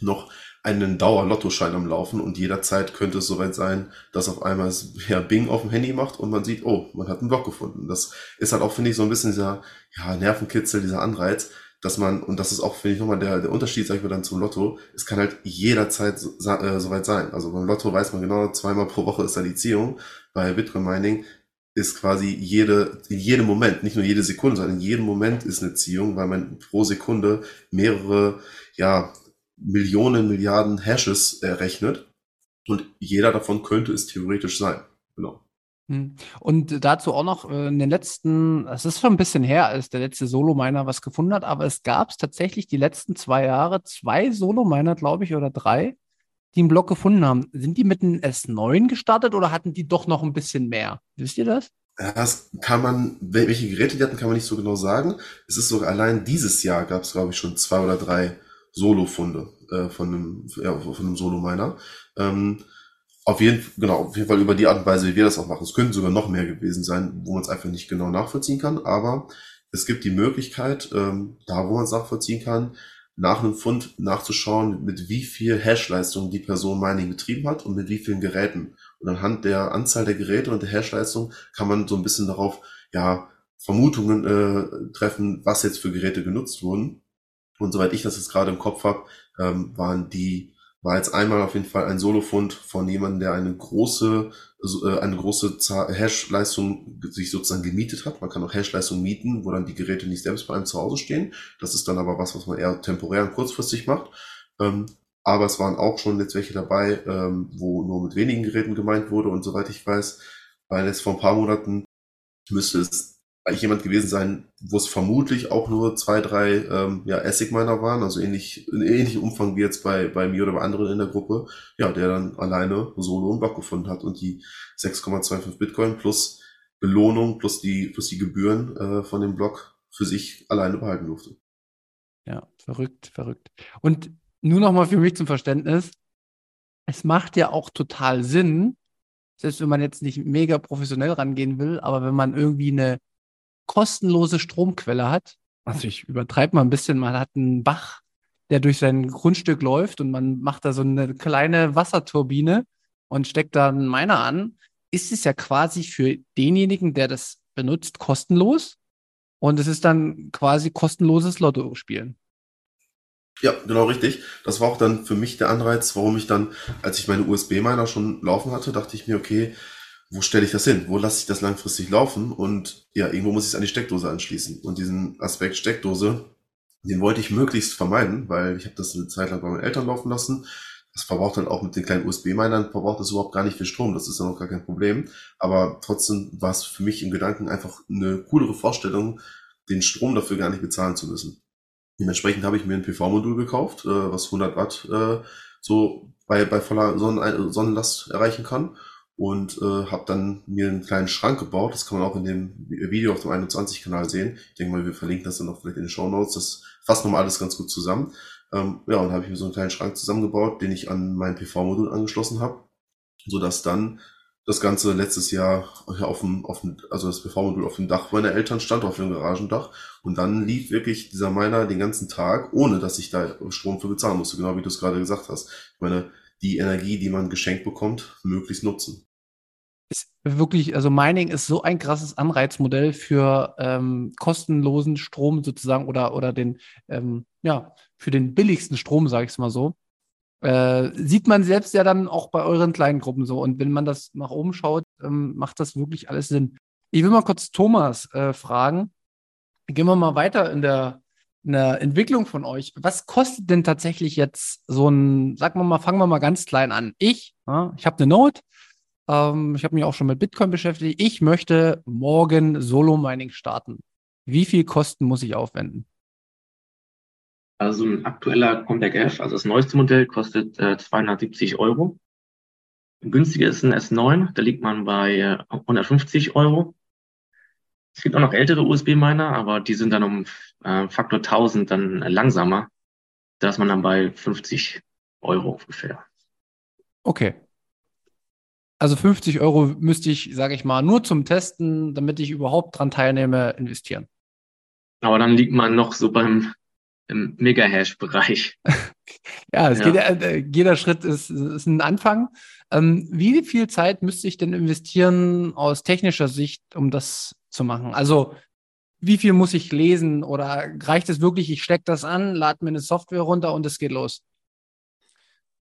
noch einen Dauer-Lottoschein am Laufen und jederzeit könnte es soweit sein, dass auf einmal es ja Bing auf dem Handy macht und man sieht, oh, man hat einen Block gefunden. Das ist halt auch, finde ich, so ein bisschen dieser ja, Nervenkitzel, dieser Anreiz, dass man, und das ist auch, finde ich, nochmal der, der Unterschied, sag ich mal, dann zum Lotto, es kann halt jederzeit so, äh, soweit sein. Also beim Lotto weiß man genau, zweimal pro Woche ist da die Ziehung. Bei Bitcoin Mining ist quasi jede, in jedem Moment, nicht nur jede Sekunde, sondern in jedem Moment ist eine Ziehung, weil man pro Sekunde mehrere, ja, Millionen, Milliarden Hashes errechnet. Und jeder davon könnte es theoretisch sein. Genau. Hm. Und dazu auch noch äh, in den letzten, es ist schon ein bisschen her, als der letzte Solo-Miner was gefunden hat, aber es gab es tatsächlich die letzten zwei Jahre zwei Solo-Miner, glaube ich, oder drei, die einen Block gefunden haben. Sind die mit einem S9 gestartet oder hatten die doch noch ein bisschen mehr? Wisst ihr das? Das kann man, welche Geräte die hatten, kann man nicht so genau sagen. Es ist sogar allein dieses Jahr gab es, glaube ich, schon zwei oder drei Solo-Funde äh, von einem, ja, einem Solo-Miner. Ähm, auf jeden, genau, auf jeden Fall über die Art und Weise, wie wir das auch machen. Es könnten sogar noch mehr gewesen sein, wo man es einfach nicht genau nachvollziehen kann, aber es gibt die Möglichkeit, ähm, da wo man es nachvollziehen kann, nach einem Fund nachzuschauen, mit wie viel Hash-Leistung die Person Mining betrieben hat und mit wie vielen Geräten. Und anhand der Anzahl der Geräte und der Hash-Leistung kann man so ein bisschen darauf, ja, Vermutungen äh, treffen, was jetzt für Geräte genutzt wurden. Und soweit ich das jetzt gerade im Kopf habe, ähm, waren die, war jetzt einmal auf jeden Fall ein Solofund von jemandem, der eine große, äh, eine große Hash-Leistung sich sozusagen gemietet hat. Man kann auch Hash-Leistung mieten, wo dann die Geräte nicht selbst bei einem zu Hause stehen. Das ist dann aber was, was man eher temporär und kurzfristig macht. Ähm, aber es waren auch schon jetzt welche dabei, ähm, wo nur mit wenigen Geräten gemeint wurde. Und soweit ich weiß, weil jetzt vor ein paar Monaten müsste es eigentlich jemand gewesen sein, wo es vermutlich auch nur zwei, drei ähm, ja, Essig-Miner waren, also ähnlich, in ähnlichem Umfang wie jetzt bei, bei mir oder bei anderen in der Gruppe, ja, der dann alleine solo einen Block gefunden hat und die 6,25 Bitcoin plus Belohnung plus die, plus die Gebühren äh, von dem Block für sich alleine behalten durfte. Ja, verrückt, verrückt. Und nur noch mal für mich zum Verständnis, es macht ja auch total Sinn, selbst wenn man jetzt nicht mega professionell rangehen will, aber wenn man irgendwie eine kostenlose Stromquelle hat. Also ich übertreibe mal ein bisschen, man hat einen Bach, der durch sein Grundstück läuft und man macht da so eine kleine Wasserturbine und steckt da einen Miner an, ist es ja quasi für denjenigen, der das benutzt, kostenlos. Und es ist dann quasi kostenloses Lotto spielen. Ja, genau richtig. Das war auch dann für mich der Anreiz, warum ich dann, als ich meine USB-Miner schon laufen hatte, dachte ich mir, okay, wo stelle ich das hin? Wo lasse ich das langfristig laufen? Und ja, irgendwo muss ich es an die Steckdose anschließen. Und diesen Aspekt Steckdose, den wollte ich möglichst vermeiden, weil ich habe das eine Zeit lang bei meinen Eltern laufen lassen. Das verbraucht dann auch mit den kleinen USB-Minern, verbraucht das überhaupt gar nicht viel Strom. Das ist dann auch gar kein Problem. Aber trotzdem war es für mich im Gedanken einfach eine coolere Vorstellung, den Strom dafür gar nicht bezahlen zu müssen. Dementsprechend habe ich mir ein PV-Modul gekauft, äh, was 100 Watt äh, so bei, bei voller Sonnen Sonnenlast erreichen kann und äh, habe dann mir einen kleinen Schrank gebaut. Das kann man auch in dem Video auf dem 21-Kanal sehen. Ich denke mal, wir verlinken das dann auch vielleicht in den Show Notes. Das fasst nochmal alles ganz gut zusammen. Ähm, ja, und habe ich mir so einen kleinen Schrank zusammengebaut, den ich an mein PV-Modul angeschlossen habe, so dass dann das Ganze letztes Jahr auf dem, auf dem also das PV-Modul auf dem Dach meiner Eltern stand, auf dem Garagendach. Und dann lief wirklich dieser Miner den ganzen Tag, ohne dass ich da Strom für bezahlen musste, genau wie du es gerade gesagt hast. Ich meine, die Energie, die man geschenkt bekommt, möglichst nutzen ist wirklich, also Mining ist so ein krasses Anreizmodell für ähm, kostenlosen Strom sozusagen oder, oder den, ähm, ja, für den billigsten Strom, sage ich es mal so. Äh, sieht man selbst ja dann auch bei euren kleinen Gruppen so. Und wenn man das nach oben schaut, ähm, macht das wirklich alles Sinn. Ich will mal kurz Thomas äh, fragen. Gehen wir mal weiter in der, eine Entwicklung von euch. Was kostet denn tatsächlich jetzt so ein, sagen wir mal, fangen wir mal ganz klein an. Ich, ja, ich habe eine Note, ähm, ich habe mich auch schon mit Bitcoin beschäftigt. Ich möchte morgen Solo-Mining starten. Wie viel Kosten muss ich aufwenden? Also ein aktueller Compact F, also das neueste Modell, kostet äh, 270 Euro. Günstiger ist ein S9, da liegt man bei äh, 150 Euro. Es gibt auch noch ältere USB-Miner, aber die sind dann um äh, Faktor 1000 dann langsamer. Da ist man dann bei 50 Euro ungefähr. Okay. Also 50 Euro müsste ich, sage ich mal, nur zum Testen, damit ich überhaupt dran teilnehme, investieren. Aber dann liegt man noch so beim im Mega-Hash-Bereich. ja, es ja. Geht, äh, jeder Schritt ist, ist ein Anfang. Ähm, wie viel Zeit müsste ich denn investieren aus technischer Sicht, um das zu machen? Also wie viel muss ich lesen oder reicht es wirklich, ich stecke das an, lade mir eine Software runter und es geht los?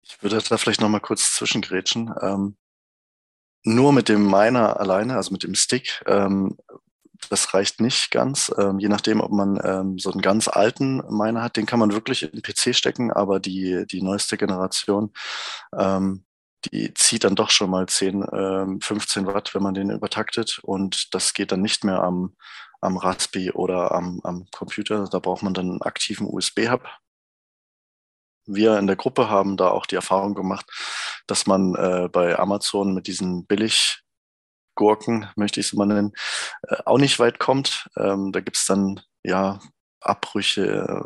Ich würde da vielleicht nochmal kurz zwischengrätschen. Ähm, nur mit dem Miner alleine, also mit dem Stick, ähm, das reicht nicht ganz. Ähm, je nachdem, ob man ähm, so einen ganz alten Miner hat, den kann man wirklich in den PC stecken, aber die, die neueste Generation, ähm, die zieht dann doch schon mal 10, ähm, 15 Watt, wenn man den übertaktet. Und das geht dann nicht mehr am, am Raspi oder am, am Computer. Da braucht man dann einen aktiven USB-Hub. Wir in der Gruppe haben da auch die Erfahrung gemacht, dass man äh, bei Amazon mit diesen billig Gurken, möchte ich es mal nennen, äh, auch nicht weit kommt. Ähm, da gibt es dann ja Abbrüche,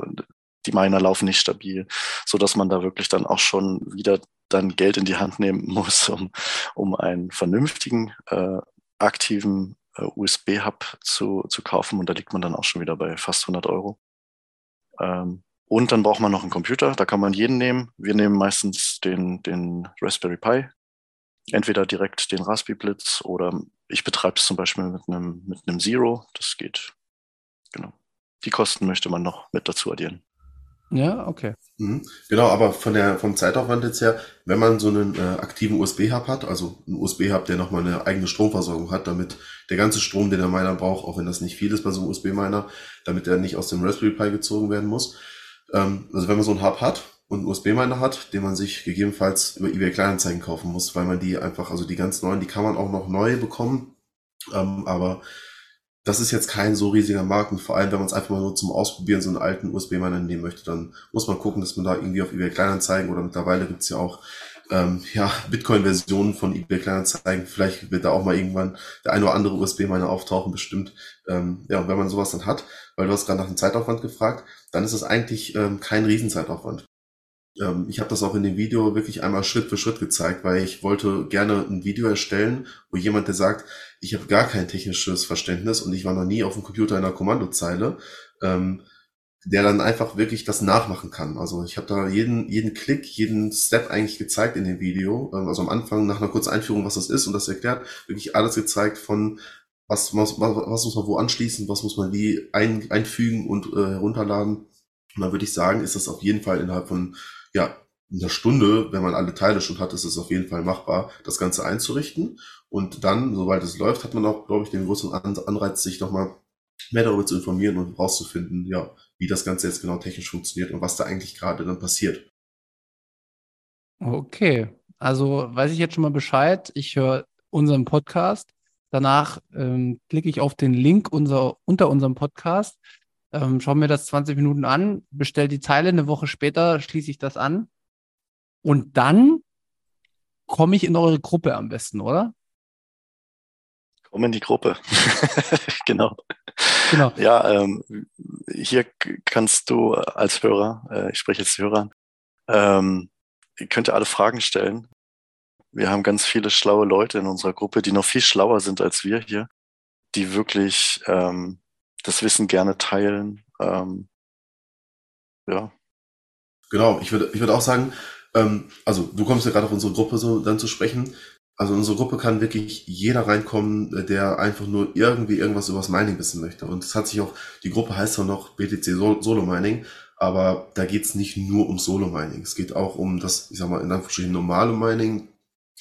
die Miner laufen nicht stabil, so dass man da wirklich dann auch schon wieder dann Geld in die Hand nehmen muss, um, um einen vernünftigen äh, aktiven äh, USB-Hub zu, zu kaufen. Und da liegt man dann auch schon wieder bei fast 100 Euro. Ähm, und dann braucht man noch einen Computer, da kann man jeden nehmen. Wir nehmen meistens den, den Raspberry Pi, entweder direkt den Raspberry Blitz oder ich betreibe es zum Beispiel mit einem, mit einem Zero. Das geht. Genau. Die Kosten möchte man noch mit dazu addieren. Ja, okay. Mhm. Genau, aber von der, vom Zeitaufwand jetzt her, wenn man so einen äh, aktiven USB-Hub hat, also einen USB-Hub, der nochmal eine eigene Stromversorgung hat, damit der ganze Strom, den der Miner braucht, auch wenn das nicht viel ist bei so einem USB-Miner, damit er nicht aus dem Raspberry Pi gezogen werden muss. Ähm, also wenn man so einen Hub hat, und einen USB-Miner hat, den man sich gegebenenfalls über eBay Kleinanzeigen kaufen muss, weil man die einfach, also die ganz neuen, die kann man auch noch neu bekommen, ähm, aber das ist jetzt kein so riesiger Markt und vor allem, wenn man es einfach mal nur zum Ausprobieren so einen alten USB-Miner nehmen möchte, dann muss man gucken, dass man da irgendwie auf eBay Kleinanzeigen oder mittlerweile gibt's ja auch ähm, ja, Bitcoin-Versionen von eBay Kleinanzeigen. Vielleicht wird da auch mal irgendwann der ein oder andere USB-Miner auftauchen, bestimmt. Ähm, ja, und wenn man sowas dann hat, weil du hast gerade nach dem Zeitaufwand gefragt, dann ist es eigentlich ähm, kein Riesenzeitaufwand ähm, ich habe das auch in dem Video wirklich einmal Schritt für Schritt gezeigt, weil ich wollte gerne ein Video erstellen, wo jemand, der sagt, ich habe gar kein technisches Verständnis und ich war noch nie auf dem Computer in einer Kommandozeile, ähm, der dann einfach wirklich das nachmachen kann. Also ich habe da jeden, jeden Klick, jeden Step eigentlich gezeigt in dem Video. Ähm, also am Anfang nach einer kurzen Einführung, was das ist und das erklärt, wirklich alles gezeigt von was, was, was muss man wo anschließen, was muss man wie ein, einfügen und äh, herunterladen. Und da würde ich sagen, ist das auf jeden Fall innerhalb von ja, in der Stunde, wenn man alle Teile schon hat, ist es auf jeden Fall machbar, das Ganze einzurichten. Und dann, sobald es läuft, hat man auch, glaube ich, den größeren Anreiz, sich nochmal mehr darüber zu informieren und rauszufinden, ja, wie das Ganze jetzt genau technisch funktioniert und was da eigentlich gerade dann passiert. Okay, also weiß ich jetzt schon mal Bescheid. Ich höre unseren Podcast. Danach ähm, klicke ich auf den Link unser, unter unserem Podcast ähm, schaue mir das 20 Minuten an, bestelle die Teile, eine Woche später schließe ich das an und dann komme ich in eure Gruppe am besten, oder? Komm in die Gruppe. genau. genau. Ja, ähm, hier kannst du als Hörer, äh, ich spreche jetzt Hörer, ähm, ihr könnt ihr alle Fragen stellen. Wir haben ganz viele schlaue Leute in unserer Gruppe, die noch viel schlauer sind als wir hier, die wirklich ähm, das Wissen gerne teilen. Ähm, ja. Genau, ich würde ich würde auch sagen, ähm, also du kommst ja gerade auf unsere Gruppe so dann zu sprechen. Also unsere Gruppe kann wirklich jeder reinkommen, äh, der einfach nur irgendwie irgendwas über das Mining wissen möchte. Und es hat sich auch, die Gruppe heißt ja noch BTC Solo Mining, aber da geht's nicht nur um Solo Mining. Es geht auch um das, ich sag mal, in Anführungsstrichen normale Mining.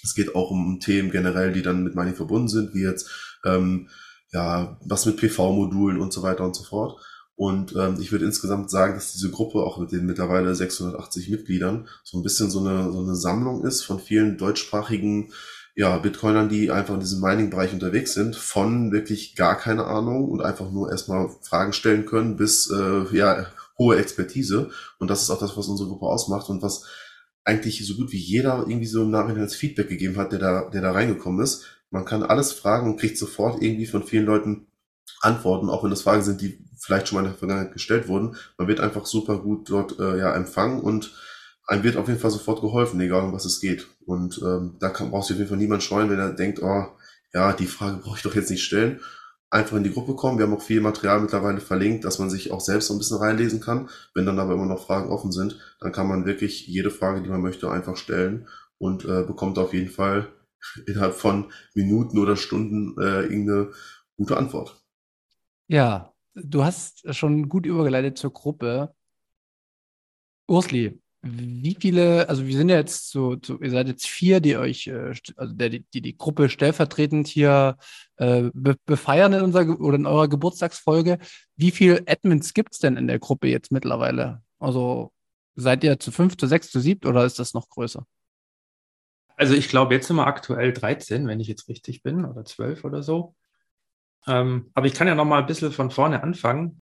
Es geht auch um Themen generell, die dann mit Mining verbunden sind, wie jetzt ähm, ja, was mit PV-Modulen und so weiter und so fort. Und ähm, ich würde insgesamt sagen, dass diese Gruppe auch mit den mittlerweile 680 Mitgliedern so ein bisschen so eine, so eine Sammlung ist von vielen deutschsprachigen ja, Bitcoinern, die einfach in diesem Mining-Bereich unterwegs sind, von wirklich gar keine Ahnung und einfach nur erstmal Fragen stellen können bis äh, ja, hohe Expertise. Und das ist auch das, was unsere Gruppe ausmacht und was eigentlich so gut wie jeder irgendwie so im Nachhinein als Feedback gegeben hat, der da, der da reingekommen ist. Man kann alles fragen und kriegt sofort irgendwie von vielen Leuten Antworten, auch wenn das Fragen sind, die vielleicht schon mal in der Vergangenheit gestellt wurden. Man wird einfach super gut dort äh, ja empfangen und einem wird auf jeden Fall sofort geholfen, egal um was es geht. Und ähm, da kann, brauchst du auf jeden Fall niemand scheuen, wenn er denkt, oh, ja, die Frage brauche ich doch jetzt nicht stellen. Einfach in die Gruppe kommen. Wir haben auch viel Material mittlerweile verlinkt, dass man sich auch selbst so ein bisschen reinlesen kann. Wenn dann aber immer noch Fragen offen sind, dann kann man wirklich jede Frage, die man möchte, einfach stellen und äh, bekommt auf jeden Fall innerhalb von Minuten oder Stunden äh, irgendeine gute Antwort. Ja, du hast schon gut übergeleitet zur Gruppe. Ursli, wie viele, also wir sind ja jetzt so, so ihr seid jetzt vier, die euch, äh, also der, die, die Gruppe stellvertretend hier äh, be befeiern in unserer oder in eurer Geburtstagsfolge. Wie viele Admins gibt es denn in der Gruppe jetzt mittlerweile? Also seid ihr zu fünf, zu sechs, zu sieben oder ist das noch größer? Also ich glaube, jetzt sind wir aktuell 13, wenn ich jetzt richtig bin, oder 12 oder so. Ähm, aber ich kann ja noch mal ein bisschen von vorne anfangen.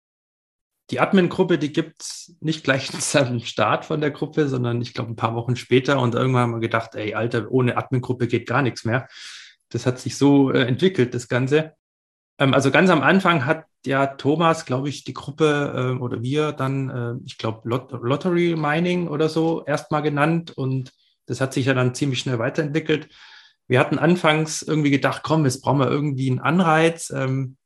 Die Admin-Gruppe, die gibt es nicht gleich am Start von der Gruppe, sondern ich glaube ein paar Wochen später. Und irgendwann haben wir gedacht, ey, Alter, ohne Admin-Gruppe geht gar nichts mehr. Das hat sich so äh, entwickelt, das Ganze. Ähm, also ganz am Anfang hat ja Thomas, glaube ich, die Gruppe äh, oder wir dann, äh, ich glaube, Lot Lottery Mining oder so erstmal genannt. Und das hat sich ja dann ziemlich schnell weiterentwickelt. Wir hatten anfangs irgendwie gedacht, komm, jetzt brauchen wir irgendwie einen Anreiz, ähm,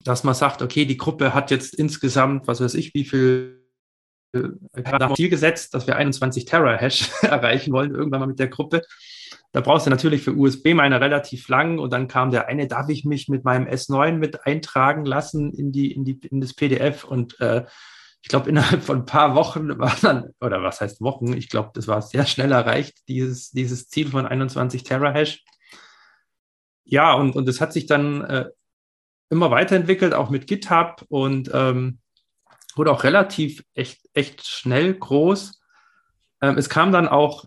dass man sagt, okay, die Gruppe hat jetzt insgesamt, was weiß ich, wie viel äh, Ziel gesetzt, dass wir 21 Terra-Hash erreichen wollen, irgendwann mal mit der Gruppe. Da brauchst du natürlich für USB-Miner relativ lang und dann kam der eine, darf ich mich mit meinem S9 mit eintragen lassen in, die, in, die, in das PDF und äh, ich glaube, innerhalb von ein paar Wochen war dann, oder was heißt Wochen, ich glaube, das war sehr schnell erreicht, dieses, dieses Ziel von 21 Terahash. Ja, und, und das hat sich dann äh, immer weiterentwickelt, auch mit GitHub und ähm, wurde auch relativ echt, echt schnell groß. Ähm, es kam dann auch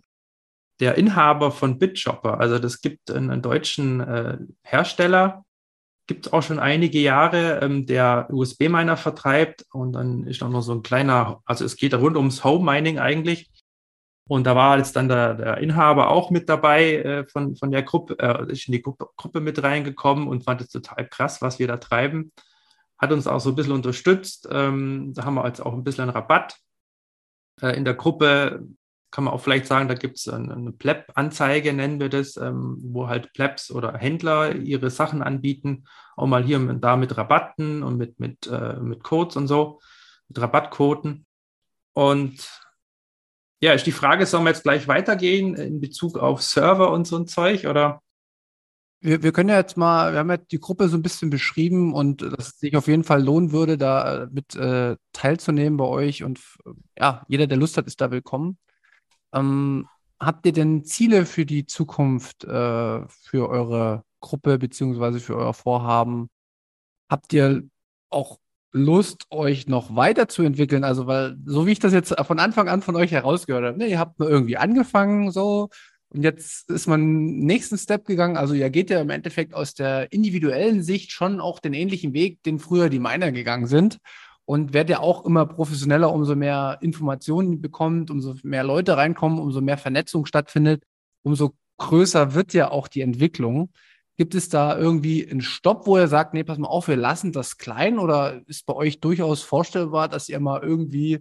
der Inhaber von BitShopper, also das gibt einen, einen deutschen äh, Hersteller, gibt es auch schon einige Jahre, ähm, der USB-Miner vertreibt. Und dann ist auch noch so ein kleiner, also es geht rund ums Home-Mining eigentlich. Und da war jetzt dann der, der Inhaber auch mit dabei äh, von, von der Gruppe, äh, ist in die Gruppe, Gruppe mit reingekommen und fand es total krass, was wir da treiben. Hat uns auch so ein bisschen unterstützt. Ähm, da haben wir jetzt auch ein bisschen einen Rabatt äh, in der Gruppe kann man auch vielleicht sagen, da gibt es eine Pleb-Anzeige, nennen wir das, ähm, wo halt Plebs oder Händler ihre Sachen anbieten, auch mal hier und da mit Rabatten und mit, mit, äh, mit Codes und so, mit Rabattquoten. Und ja, ist die Frage, sollen wir jetzt gleich weitergehen in Bezug auf Server und so ein Zeug oder? Wir, wir können ja jetzt mal, wir haben ja die Gruppe so ein bisschen beschrieben und dass es sich auf jeden Fall lohnen würde, da mit äh, teilzunehmen bei euch und ja, jeder, der Lust hat, ist da willkommen. Ähm, habt ihr denn Ziele für die Zukunft, äh, für eure Gruppe beziehungsweise für euer Vorhaben? Habt ihr auch Lust, euch noch weiterzuentwickeln? Also, weil, so wie ich das jetzt von Anfang an von euch herausgehört habe, ne, ihr habt nur irgendwie angefangen, so, und jetzt ist man nächsten Step gegangen. Also, ihr geht ja im Endeffekt aus der individuellen Sicht schon auch den ähnlichen Weg, den früher die Miner gegangen sind und werdet ja auch immer professioneller, umso mehr Informationen bekommt, umso mehr Leute reinkommen, umso mehr Vernetzung stattfindet, umso größer wird ja auch die Entwicklung. Gibt es da irgendwie einen Stopp, wo ihr sagt, nee, pass mal auf, wir lassen das klein oder ist bei euch durchaus vorstellbar, dass ihr mal irgendwie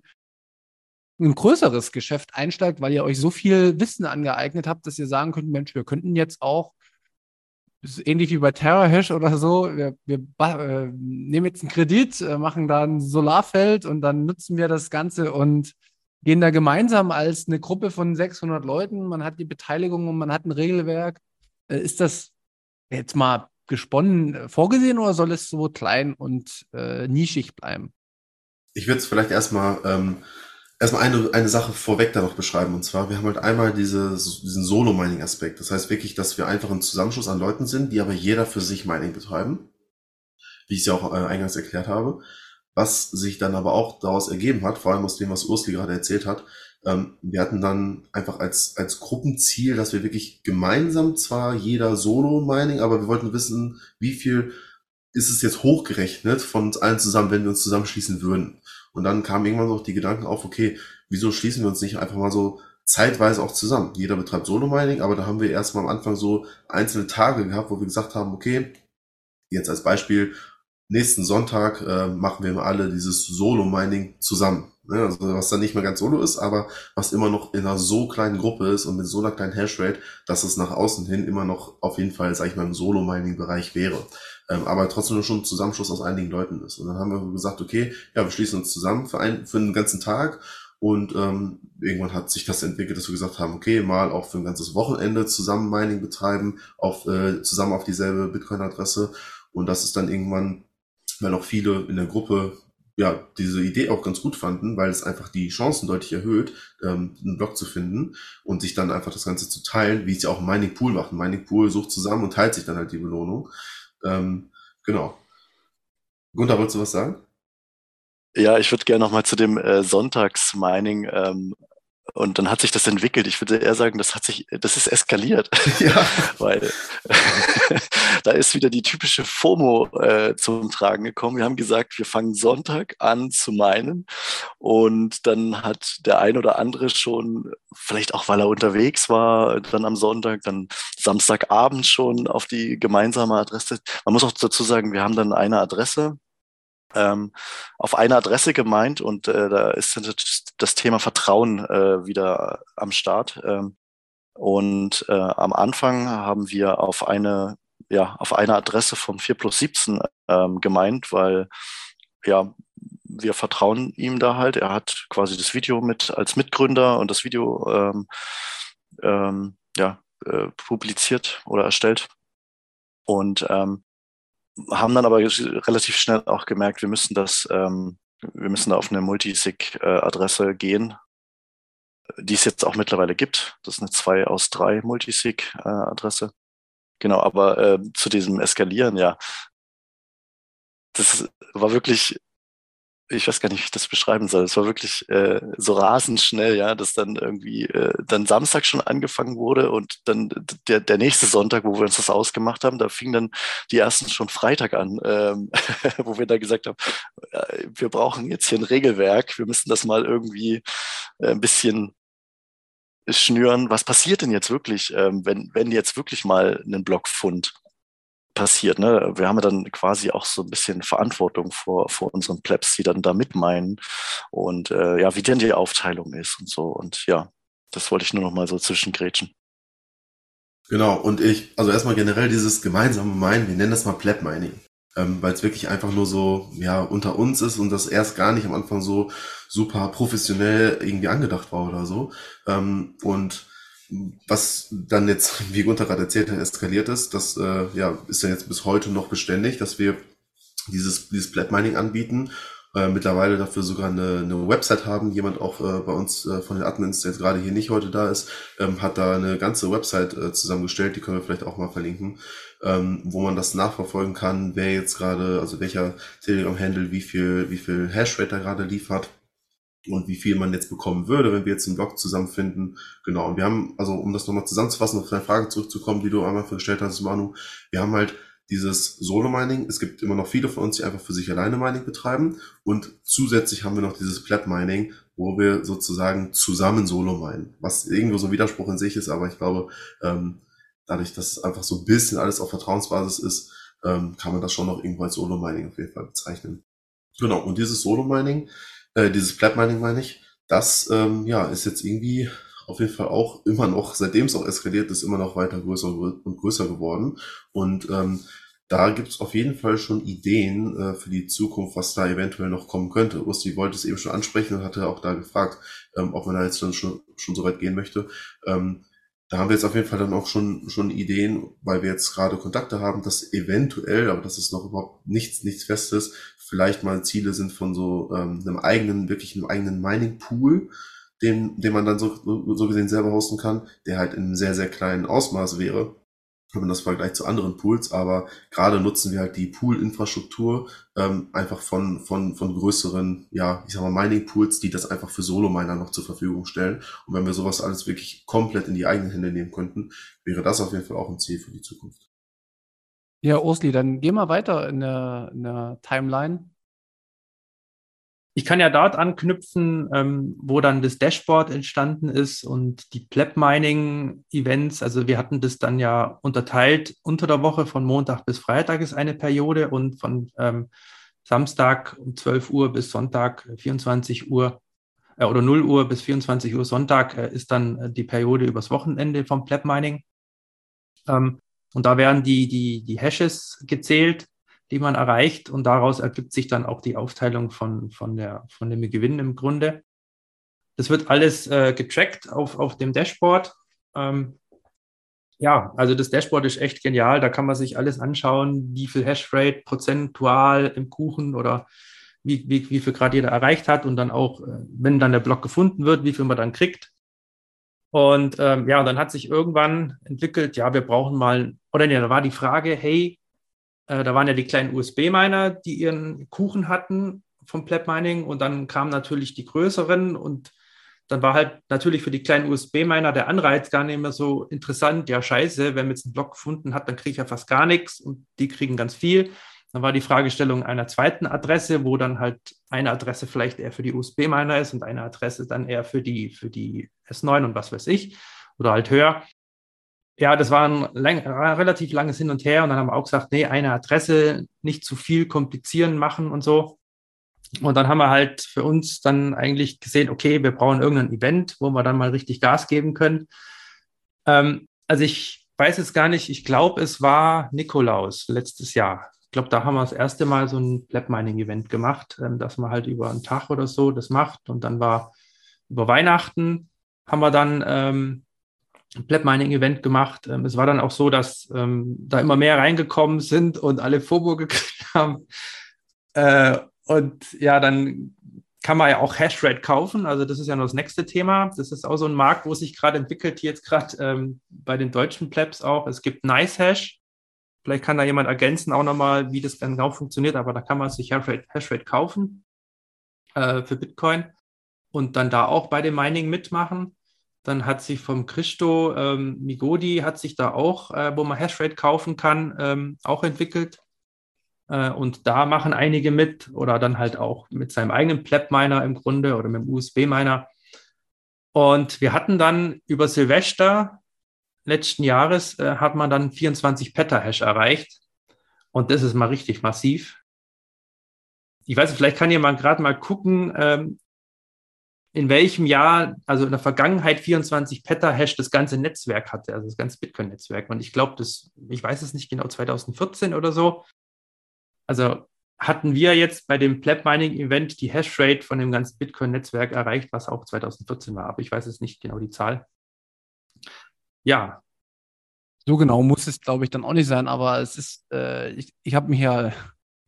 ein größeres Geschäft einsteigt, weil ihr euch so viel Wissen angeeignet habt, dass ihr sagen könnt, Mensch, wir könnten jetzt auch ähnlich wie bei TerraHash oder so. Wir, wir äh, nehmen jetzt einen Kredit, äh, machen da ein Solarfeld und dann nutzen wir das Ganze und gehen da gemeinsam als eine Gruppe von 600 Leuten. Man hat die Beteiligung und man hat ein Regelwerk. Äh, ist das jetzt mal gesponnen äh, vorgesehen oder soll es so klein und äh, nischig bleiben? Ich würde es vielleicht erstmal ähm, erstmal eine, eine Sache vorweg da noch beschreiben. Und zwar, wir haben halt einmal diese, diesen Solo-Mining-Aspekt. Das heißt wirklich, dass wir einfach ein Zusammenschluss an Leuten sind, die aber jeder für sich Mining betreiben. Wie ich es ja auch äh, eingangs erklärt habe. Was sich dann aber auch daraus ergeben hat, vor allem aus dem, was Ursli gerade erzählt hat, ähm, wir hatten dann einfach als, als Gruppenziel, dass wir wirklich gemeinsam zwar jeder Solo-Mining, aber wir wollten wissen, wie viel ist es jetzt hochgerechnet von uns allen zusammen, wenn wir uns zusammenschließen würden. Und dann kamen irgendwann noch die Gedanken auf, okay, wieso schließen wir uns nicht einfach mal so zeitweise auch zusammen? Jeder betreibt Solo-Mining, aber da haben wir erstmal am Anfang so einzelne Tage gehabt, wo wir gesagt haben, okay, jetzt als Beispiel, nächsten Sonntag äh, machen wir mal alle dieses Solo-Mining zusammen. Ne? Also was dann nicht mehr ganz solo ist, aber was immer noch in einer so kleinen Gruppe ist und mit so einer kleinen Hashrate, dass es nach außen hin immer noch auf jeden Fall, sag ich mal, im Solo-Mining-Bereich wäre. Ähm, aber trotzdem nur schon ein Zusammenschluss aus einigen Leuten ist. Und dann haben wir gesagt, okay, ja, wir schließen uns zusammen für, einen für einen ganzen Tag und ähm, irgendwann hat sich das entwickelt, dass wir gesagt haben, okay, mal auch für ein ganzes Wochenende zusammen Mining betreiben, auf, äh, zusammen auf dieselbe Bitcoin-Adresse. Und das ist dann irgendwann weil auch viele in der Gruppe ja diese Idee auch ganz gut fanden, weil es einfach die Chancen deutlich erhöht, ähm, einen Blog zu finden und sich dann einfach das Ganze zu teilen, wie es ja auch Mining Pool macht. Mining Pool sucht zusammen und teilt sich dann halt die Belohnung. Ähm, genau. Gunther, wolltest du was sagen? Ja, ich würde gerne noch mal zu dem äh, Sonntagsmining ähm, und dann hat sich das entwickelt. Ich würde eher sagen, das hat sich, das ist eskaliert. Ja. Weil da ist wieder die typische FOMO äh, zum Tragen gekommen. Wir haben gesagt, wir fangen Sonntag an zu meinen. Und dann hat der ein oder andere schon, vielleicht auch weil er unterwegs war, dann am Sonntag, dann Samstagabend schon auf die gemeinsame Adresse. Man muss auch dazu sagen, wir haben dann eine Adresse ähm, auf eine Adresse gemeint und äh, da ist das Thema Vertrauen äh, wieder am Start. Ähm, und äh, am Anfang haben wir auf eine, ja, auf eine Adresse von 4 plus 17 ähm, gemeint, weil ja, wir vertrauen ihm da halt. Er hat quasi das Video mit als Mitgründer und das Video ähm, ähm, ja, äh, publiziert oder erstellt. Und ähm, haben dann aber relativ schnell auch gemerkt, wir müssen das, ähm, wir müssen da auf eine Multisig-Adresse gehen, die es jetzt auch mittlerweile gibt. Das ist eine 2 aus 3 Multisig-Adresse. Genau, aber äh, zu diesem Eskalieren, ja, das war wirklich ich weiß gar nicht, wie ich das beschreiben soll. Es war wirklich äh, so rasend schnell, ja, dass dann irgendwie äh, dann Samstag schon angefangen wurde und dann der, der nächste Sonntag, wo wir uns das ausgemacht haben, da fingen dann die ersten schon Freitag an, ähm, wo wir da gesagt haben, äh, wir brauchen jetzt hier ein Regelwerk, wir müssen das mal irgendwie äh, ein bisschen schnüren. Was passiert denn jetzt wirklich, ähm, wenn, wenn jetzt wirklich mal ein Blockfund passiert. Ne? Wir haben dann quasi auch so ein bisschen Verantwortung vor, vor unseren Plebs, die dann da mitmeinen und äh, ja, wie denn die Aufteilung ist und so. Und ja, das wollte ich nur noch mal so zwischengrätschen. Genau, und ich, also erstmal generell dieses gemeinsame Meinen, wir nennen das mal Pleb-Mining, ähm, weil es wirklich einfach nur so, ja, unter uns ist und das erst gar nicht am Anfang so super professionell irgendwie angedacht war oder so. Ähm, und was dann jetzt, wie Gunther gerade erzählt hat, eskaliert ist, das äh, ja, ist ja jetzt bis heute noch beständig, dass wir dieses, dieses Black Mining anbieten, äh, mittlerweile dafür sogar eine, eine Website haben. Jemand auch äh, bei uns äh, von den Admins, der jetzt gerade hier nicht heute da ist, ähm, hat da eine ganze Website äh, zusammengestellt, die können wir vielleicht auch mal verlinken, ähm, wo man das nachverfolgen kann, wer jetzt gerade, also welcher Telegram-Handle wie viel, wie viel Hashrate da gerade liefert und wie viel man jetzt bekommen würde, wenn wir jetzt einen Blog zusammenfinden. Genau, und wir haben, also um das nochmal zusammenzufassen, auf deine Frage zurückzukommen, die du einmal gestellt hast, Manu, wir haben halt dieses Solo-Mining. Es gibt immer noch viele von uns, die einfach für sich alleine Mining betreiben. Und zusätzlich haben wir noch dieses Plat-Mining, wo wir sozusagen zusammen Solo minen. Was irgendwo so ein Widerspruch in sich ist, aber ich glaube, ähm, dadurch, dass es einfach so ein bisschen alles auf Vertrauensbasis ist, ähm, kann man das schon noch irgendwo als Solo-Mining auf jeden Fall bezeichnen. Genau, und dieses Solo-Mining äh, dieses Plap-Mining meine ich, das ähm, ja, ist jetzt irgendwie auf jeden Fall auch immer noch, seitdem es auch eskaliert ist, immer noch weiter größer und größer geworden. Und ähm, da gibt es auf jeden Fall schon Ideen äh, für die Zukunft, was da eventuell noch kommen könnte. Usti wollte es eben schon ansprechen und hatte auch da gefragt, ähm, ob man da jetzt dann schon, schon so weit gehen möchte. Ähm, da haben wir jetzt auf jeden Fall dann auch schon, schon Ideen, weil wir jetzt gerade Kontakte haben, dass eventuell, aber das ist noch überhaupt nichts, nichts Festes, vielleicht mal Ziele sind von so ähm, einem eigenen, wirklich einem eigenen Mining-Pool, den, den man dann so, so gesehen selber hosten kann, der halt in einem sehr, sehr kleinen Ausmaß wäre. Wenn man das vergleicht zu anderen Pools, aber gerade nutzen wir halt die Pool-Infrastruktur ähm, einfach von, von, von größeren, ja, ich sag mal, Mining-Pools, die das einfach für Solo-Miner noch zur Verfügung stellen. Und wenn wir sowas alles wirklich komplett in die eigenen Hände nehmen könnten, wäre das auf jeden Fall auch ein Ziel für die Zukunft. Ja, Osli, dann geh mal weiter in der, in der Timeline. Ich kann ja dort anknüpfen, ähm, wo dann das Dashboard entstanden ist und die Pleb Mining Events. Also wir hatten das dann ja unterteilt unter der Woche von Montag bis Freitag ist eine Periode und von ähm, Samstag um 12 Uhr bis Sonntag 24 Uhr äh, oder 0 Uhr bis 24 Uhr Sonntag äh, ist dann äh, die Periode übers Wochenende vom Pleb Mining. Ähm, und da werden die, die, die Hashes gezählt die man erreicht. Und daraus ergibt sich dann auch die Aufteilung von, von, der, von dem Gewinn im Grunde. Das wird alles äh, getrackt auf, auf dem Dashboard. Ähm, ja, also das Dashboard ist echt genial. Da kann man sich alles anschauen, wie viel Hashrate prozentual im Kuchen oder wie, wie, wie viel gerade jeder erreicht hat und dann auch, äh, wenn dann der Block gefunden wird, wie viel man dann kriegt. Und ähm, ja, dann hat sich irgendwann entwickelt, ja, wir brauchen mal, oder nee, da war die Frage, hey, äh, da waren ja die kleinen USB-Miner, die ihren Kuchen hatten vom Pleb Mining und dann kamen natürlich die größeren und dann war halt natürlich für die kleinen USB-Miner der Anreiz gar nicht mehr so interessant. Ja, scheiße, wenn man jetzt einen Block gefunden hat, dann kriege ich ja fast gar nichts und die kriegen ganz viel. Dann war die Fragestellung einer zweiten Adresse, wo dann halt eine Adresse vielleicht eher für die USB-Miner ist und eine Adresse dann eher für die, für die S9 und was weiß ich oder halt höher ja, das war ein lang, relativ langes Hin und Her und dann haben wir auch gesagt, nee, eine Adresse, nicht zu viel komplizieren machen und so. Und dann haben wir halt für uns dann eigentlich gesehen, okay, wir brauchen irgendein Event, wo wir dann mal richtig Gas geben können. Ähm, also ich weiß es gar nicht, ich glaube, es war Nikolaus letztes Jahr. Ich glaube, da haben wir das erste Mal so ein Lab Mining Event gemacht, ähm, dass man halt über einen Tag oder so das macht. Und dann war über Weihnachten haben wir dann ähm, Pleb Mining Event gemacht. Ähm, es war dann auch so, dass ähm, da immer mehr reingekommen sind und alle FOBO gekriegt haben. Äh, und ja, dann kann man ja auch Hashrate kaufen. Also das ist ja noch das nächste Thema. Das ist auch so ein Markt, wo sich gerade entwickelt, jetzt gerade ähm, bei den deutschen Plebs auch. Es gibt Nice Hash. Vielleicht kann da jemand ergänzen auch nochmal, wie das dann genau funktioniert, aber da kann man sich Hashrate, Hashrate kaufen äh, für Bitcoin und dann da auch bei dem Mining mitmachen. Dann hat sich vom Christo ähm, Migodi hat sich da auch, äh, wo man Hashrate kaufen kann, ähm, auch entwickelt. Äh, und da machen einige mit oder dann halt auch mit seinem eigenen Pleb-Miner im Grunde oder mit dem USB-Miner. Und wir hatten dann über Silvester letzten Jahres äh, hat man dann 24 Petahash erreicht. Und das ist mal richtig massiv. Ich weiß nicht, vielleicht kann jemand gerade mal gucken, ähm, in welchem Jahr, also in der Vergangenheit 24 Petahash das ganze Netzwerk hatte, also das ganze Bitcoin-Netzwerk. Und ich glaube, das, ich weiß es nicht genau, 2014 oder so. Also hatten wir jetzt bei dem Pleb Mining Event die Hashrate von dem ganzen Bitcoin-Netzwerk erreicht, was auch 2014 war. Aber ich weiß es nicht genau die Zahl. Ja. So genau muss es, glaube ich, dann auch nicht sein. Aber es ist, äh, ich, ich habe mich ja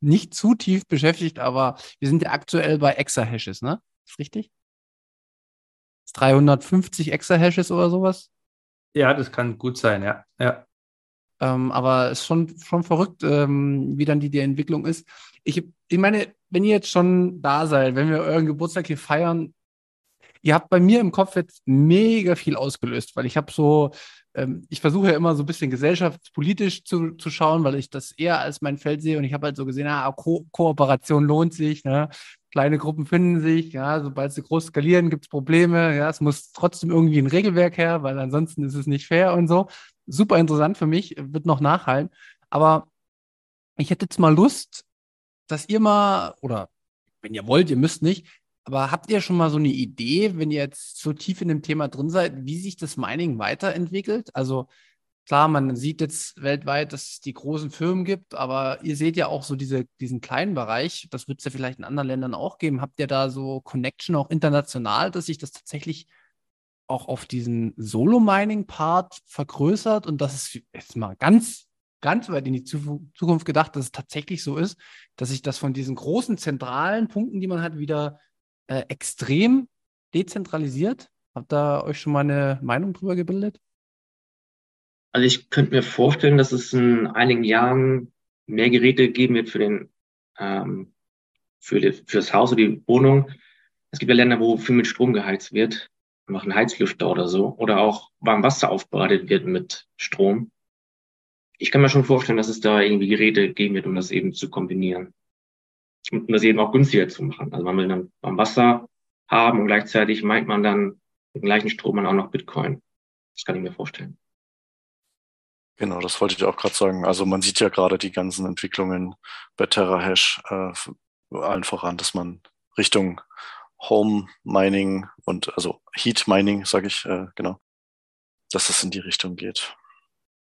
nicht zu tief beschäftigt, aber wir sind ja aktuell bei Exahashes, ne? Ist richtig? 350 Exahashes oder sowas. Ja, das kann gut sein, ja. ja. Ähm, aber es ist schon, schon verrückt, ähm, wie dann die, die Entwicklung ist. Ich, ich meine, wenn ihr jetzt schon da seid, wenn wir euren Geburtstag hier feiern, ihr habt bei mir im Kopf jetzt mega viel ausgelöst, weil ich habe so, ähm, ich versuche ja immer so ein bisschen gesellschaftspolitisch zu, zu schauen, weil ich das eher als mein Feld sehe und ich habe halt so gesehen, ah, Ko Kooperation lohnt sich, ne? kleine Gruppen finden sich, ja, sobald sie groß skalieren, gibt es Probleme, ja, es muss trotzdem irgendwie ein Regelwerk her, weil ansonsten ist es nicht fair und so. Super interessant für mich, wird noch nachhallen. Aber ich hätte jetzt mal Lust, dass ihr mal, oder wenn ihr wollt, ihr müsst nicht, aber habt ihr schon mal so eine Idee, wenn ihr jetzt so tief in dem Thema drin seid, wie sich das Mining weiterentwickelt? Also klar, man sieht jetzt weltweit, dass es die großen Firmen gibt, aber ihr seht ja auch so diese, diesen kleinen Bereich. Das wird es ja vielleicht in anderen Ländern auch geben. Habt ihr da so Connection auch international, dass sich das tatsächlich auch auf diesen Solo-Mining-Part vergrößert und dass es jetzt mal ganz, ganz weit in die Zukunft gedacht, dass es tatsächlich so ist, dass sich das von diesen großen zentralen Punkten, die man hat, wieder äh, extrem dezentralisiert? Habt ihr euch schon mal eine Meinung drüber gebildet? Also ich könnte mir vorstellen, dass es in einigen Jahren mehr Geräte geben wird für den ähm, für, die, für das Haus oder die Wohnung. Es gibt ja Länder, wo viel mit Strom geheizt wird, machen Heizlüfter oder so, oder auch warm Wasser aufbereitet wird mit Strom. Ich kann mir schon vorstellen, dass es da irgendwie Geräte geben wird, um das eben zu kombinieren. Und um das eben auch günstiger zu machen. Also man will dann warm Wasser haben und gleichzeitig meint man dann mit dem gleichen Strom dann auch noch Bitcoin. Das kann ich mir vorstellen. Genau, das wollte ich auch gerade sagen. Also man sieht ja gerade die ganzen Entwicklungen bei TerraHash äh, allen voran, dass man Richtung Home Mining und also Heat Mining, sage ich, äh, genau, dass das in die Richtung geht.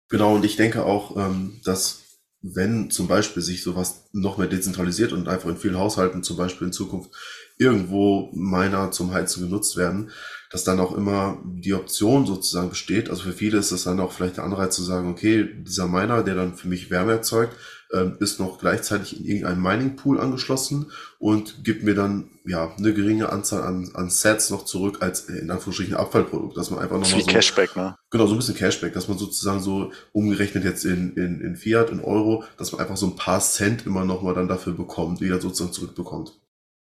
Genau, und ich denke auch, ähm, dass wenn zum Beispiel sich sowas noch mehr dezentralisiert und einfach in vielen Haushalten zum Beispiel in Zukunft irgendwo Miner zum Heizen genutzt werden, dass dann auch immer die Option sozusagen besteht. Also für viele ist das dann auch vielleicht der Anreiz zu sagen, okay, dieser Miner, der dann für mich Wärme erzeugt, ähm, ist noch gleichzeitig in irgendeinem Mining Pool angeschlossen und gibt mir dann ja eine geringe Anzahl an, an Sets noch zurück als äh, in Anführungsstrichen Abfallprodukt, dass man einfach nochmal so Cashback, ne? Genau, so ein bisschen Cashback, dass man sozusagen so umgerechnet jetzt in, in, in Fiat, in Euro, dass man einfach so ein paar Cent immer nochmal dann dafür bekommt, wieder sozusagen zurückbekommt.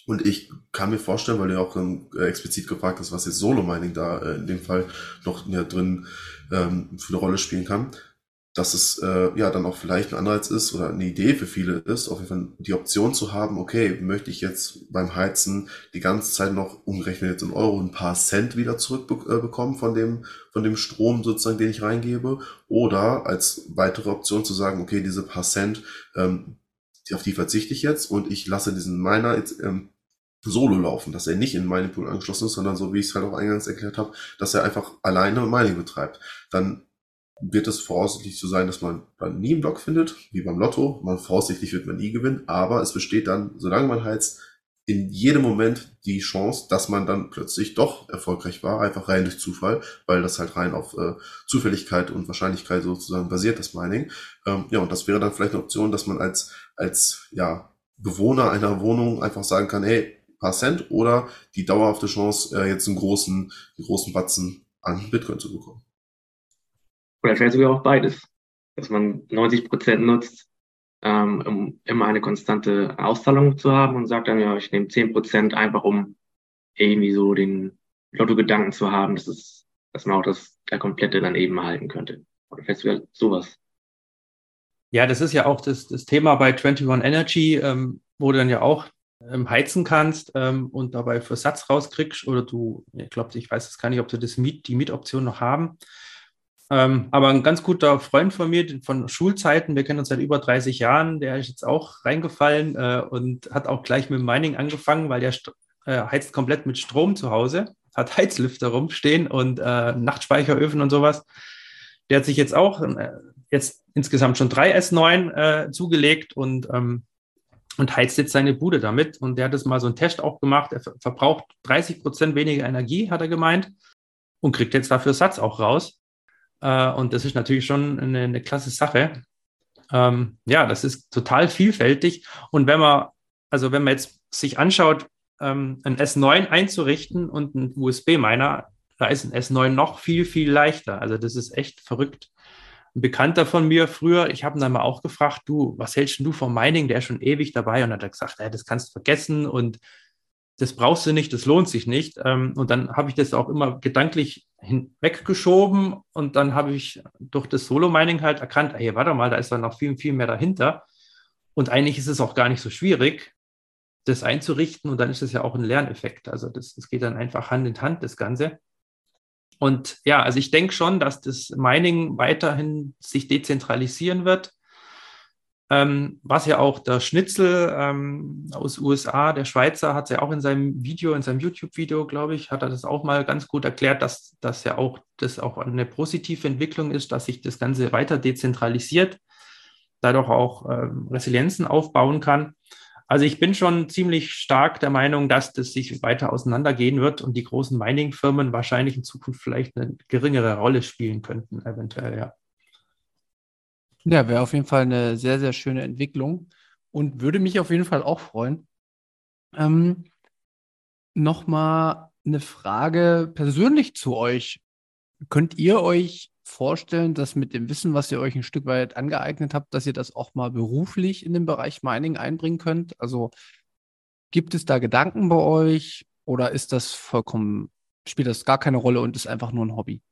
Und ich kann mir vorstellen, weil du ja auch äh, explizit gefragt hast, was jetzt Solo Mining da äh, in dem Fall noch ja, drin ähm, für eine Rolle spielen kann, dass es äh, ja dann auch vielleicht ein Anreiz ist oder eine Idee für viele ist, auf jeden Fall die Option zu haben, okay, möchte ich jetzt beim Heizen die ganze Zeit noch umgerechnet jetzt in Euro ein paar Cent wieder zurückbekommen äh, von dem, von dem Strom sozusagen, den ich reingebe, oder als weitere Option zu sagen, okay, diese paar Cent, ähm, auf die verzichte ich jetzt und ich lasse diesen Miner jetzt ähm, solo laufen, dass er nicht in Mining Pool angeschlossen ist, sondern so wie ich es halt auch eingangs erklärt habe, dass er einfach alleine Mining betreibt. Dann wird es voraussichtlich so sein, dass man dann nie einen Block findet, wie beim Lotto. Man voraussichtlich wird man nie gewinnen, aber es besteht dann, solange man heizt, in jedem Moment die Chance, dass man dann plötzlich doch erfolgreich war, einfach rein durch Zufall, weil das halt rein auf äh, Zufälligkeit und Wahrscheinlichkeit sozusagen basiert, das Mining. Ähm, ja, und das wäre dann vielleicht eine Option, dass man als, als ja, Bewohner einer Wohnung einfach sagen kann, hey, paar Cent oder die dauerhafte Chance, äh, jetzt einen großen, einen großen Batzen an Bitcoin zu bekommen. Oder vielleicht sogar auch beides. Dass man 90 Prozent nutzt, ähm, um immer eine konstante Auszahlung zu haben und sagt dann, ja, ich nehme 10 Prozent einfach, um irgendwie so den Lotto-Gedanken zu haben, dass es, dass man auch das, der komplette dann eben erhalten könnte. Oder vielleicht sogar sowas. Ja, das ist ja auch das, das Thema bei 21 Energy, ähm, wo du dann ja auch ähm, heizen kannst ähm, und dabei für Satz rauskriegst oder du, ich glaube, ich weiß es gar nicht, ob du das Miet, die Mietoption noch haben. Ähm, aber ein ganz guter Freund von mir von Schulzeiten, wir kennen uns seit über 30 Jahren, der ist jetzt auch reingefallen äh, und hat auch gleich mit Mining angefangen, weil der äh, heizt komplett mit Strom zu Hause, hat Heizlüfter rumstehen und äh, Nachtspeicheröfen und sowas. Der hat sich jetzt auch äh, jetzt insgesamt schon drei S9 äh, zugelegt und ähm, und heizt jetzt seine Bude damit. Und der hat das mal so einen Test auch gemacht. Er verbraucht 30 Prozent weniger Energie, hat er gemeint, und kriegt jetzt dafür Satz auch raus. Äh, und das ist natürlich schon eine, eine klasse Sache. Ähm, ja, das ist total vielfältig. Und wenn man, also wenn man jetzt sich anschaut, ähm, ein S9 einzurichten und ein USB-Miner, da ist ein S9 noch viel, viel leichter. Also das ist echt verrückt. Ein Bekannter von mir früher, ich habe ihn dann mal auch gefragt, du, was hältst du vom Mining? Der ist schon ewig dabei und hat gesagt, ja, das kannst du vergessen und das brauchst du nicht, das lohnt sich nicht. Ähm, und dann habe ich das auch immer gedanklich hinweggeschoben und dann habe ich durch das Solo-Mining halt erkannt, hey, warte mal, da ist dann noch viel, viel mehr dahinter. Und eigentlich ist es auch gar nicht so schwierig, das einzurichten und dann ist es ja auch ein Lerneffekt. Also das, das geht dann einfach Hand in Hand, das Ganze. Und ja, also ich denke schon, dass das Mining weiterhin sich dezentralisieren wird. Ähm, was ja auch der Schnitzel ähm, aus USA, der Schweizer, hat ja auch in seinem Video, in seinem YouTube-Video, glaube ich, hat er das auch mal ganz gut erklärt, dass das ja auch das auch eine positive Entwicklung ist, dass sich das Ganze weiter dezentralisiert, dadurch auch ähm, Resilienzen aufbauen kann. Also ich bin schon ziemlich stark der Meinung, dass das sich weiter auseinandergehen wird und die großen Mining-Firmen wahrscheinlich in Zukunft vielleicht eine geringere Rolle spielen könnten, eventuell, ja. Ja, wäre auf jeden Fall eine sehr, sehr schöne Entwicklung und würde mich auf jeden Fall auch freuen. Ähm, Nochmal eine Frage persönlich zu euch. Könnt ihr euch vorstellen, dass mit dem Wissen, was ihr euch ein Stück weit angeeignet habt, dass ihr das auch mal beruflich in den Bereich Mining einbringen könnt? Also gibt es da Gedanken bei euch oder ist das vollkommen, spielt das gar keine Rolle und ist einfach nur ein Hobby?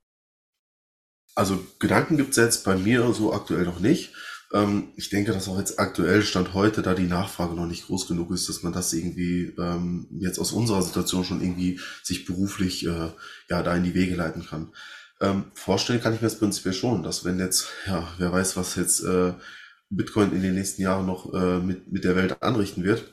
Also Gedanken gibt es jetzt bei mir so aktuell noch nicht. Ähm, ich denke, dass auch jetzt aktuell Stand heute, da die Nachfrage noch nicht groß genug ist, dass man das irgendwie ähm, jetzt aus unserer Situation schon irgendwie sich beruflich äh, ja da in die Wege leiten kann. Ähm, vorstellen kann ich mir das prinzipiell schon, dass wenn jetzt, ja, wer weiß, was jetzt äh, Bitcoin in den nächsten Jahren noch äh, mit, mit der Welt anrichten wird,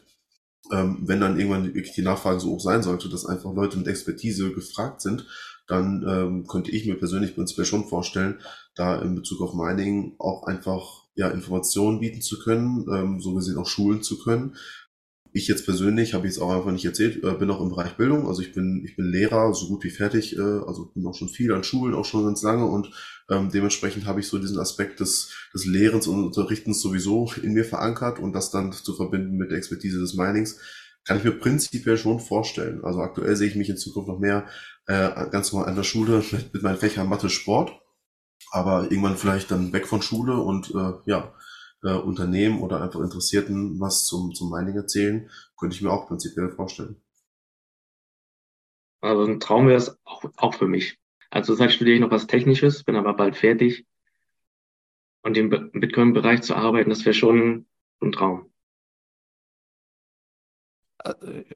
ähm, wenn dann irgendwann wirklich die Nachfrage so hoch sein sollte, dass einfach Leute mit Expertise gefragt sind, dann ähm, könnte ich mir persönlich prinzipiell schon vorstellen, da in Bezug auf Mining auch einfach ja, Informationen bieten zu können, ähm, so gesehen auch schulen zu können. Ich jetzt persönlich, habe ich es auch einfach nicht erzählt, äh, bin auch im Bereich Bildung, also ich bin, ich bin Lehrer, so gut wie fertig, äh, also bin auch schon viel an Schulen, auch schon ganz lange und ähm, dementsprechend habe ich so diesen Aspekt des, des Lehrens und Unterrichtens sowieso in mir verankert und das dann zu verbinden mit der Expertise des Minings, kann ich mir prinzipiell schon vorstellen. Also aktuell sehe ich mich in Zukunft noch mehr äh, ganz normal an der Schule mit, mit meinen Fächern Mathe, Sport, aber irgendwann vielleicht dann weg von Schule und äh, ja, äh, Unternehmen oder einfach Interessierten was zum, zum Mining erzählen, könnte ich mir auch prinzipiell vorstellen. Also ein Traum wäre es auch, auch für mich. Also zurzeit studiere ich noch was Technisches, bin aber bald fertig. Und im Bitcoin-Bereich zu arbeiten, das wäre schon ein Traum.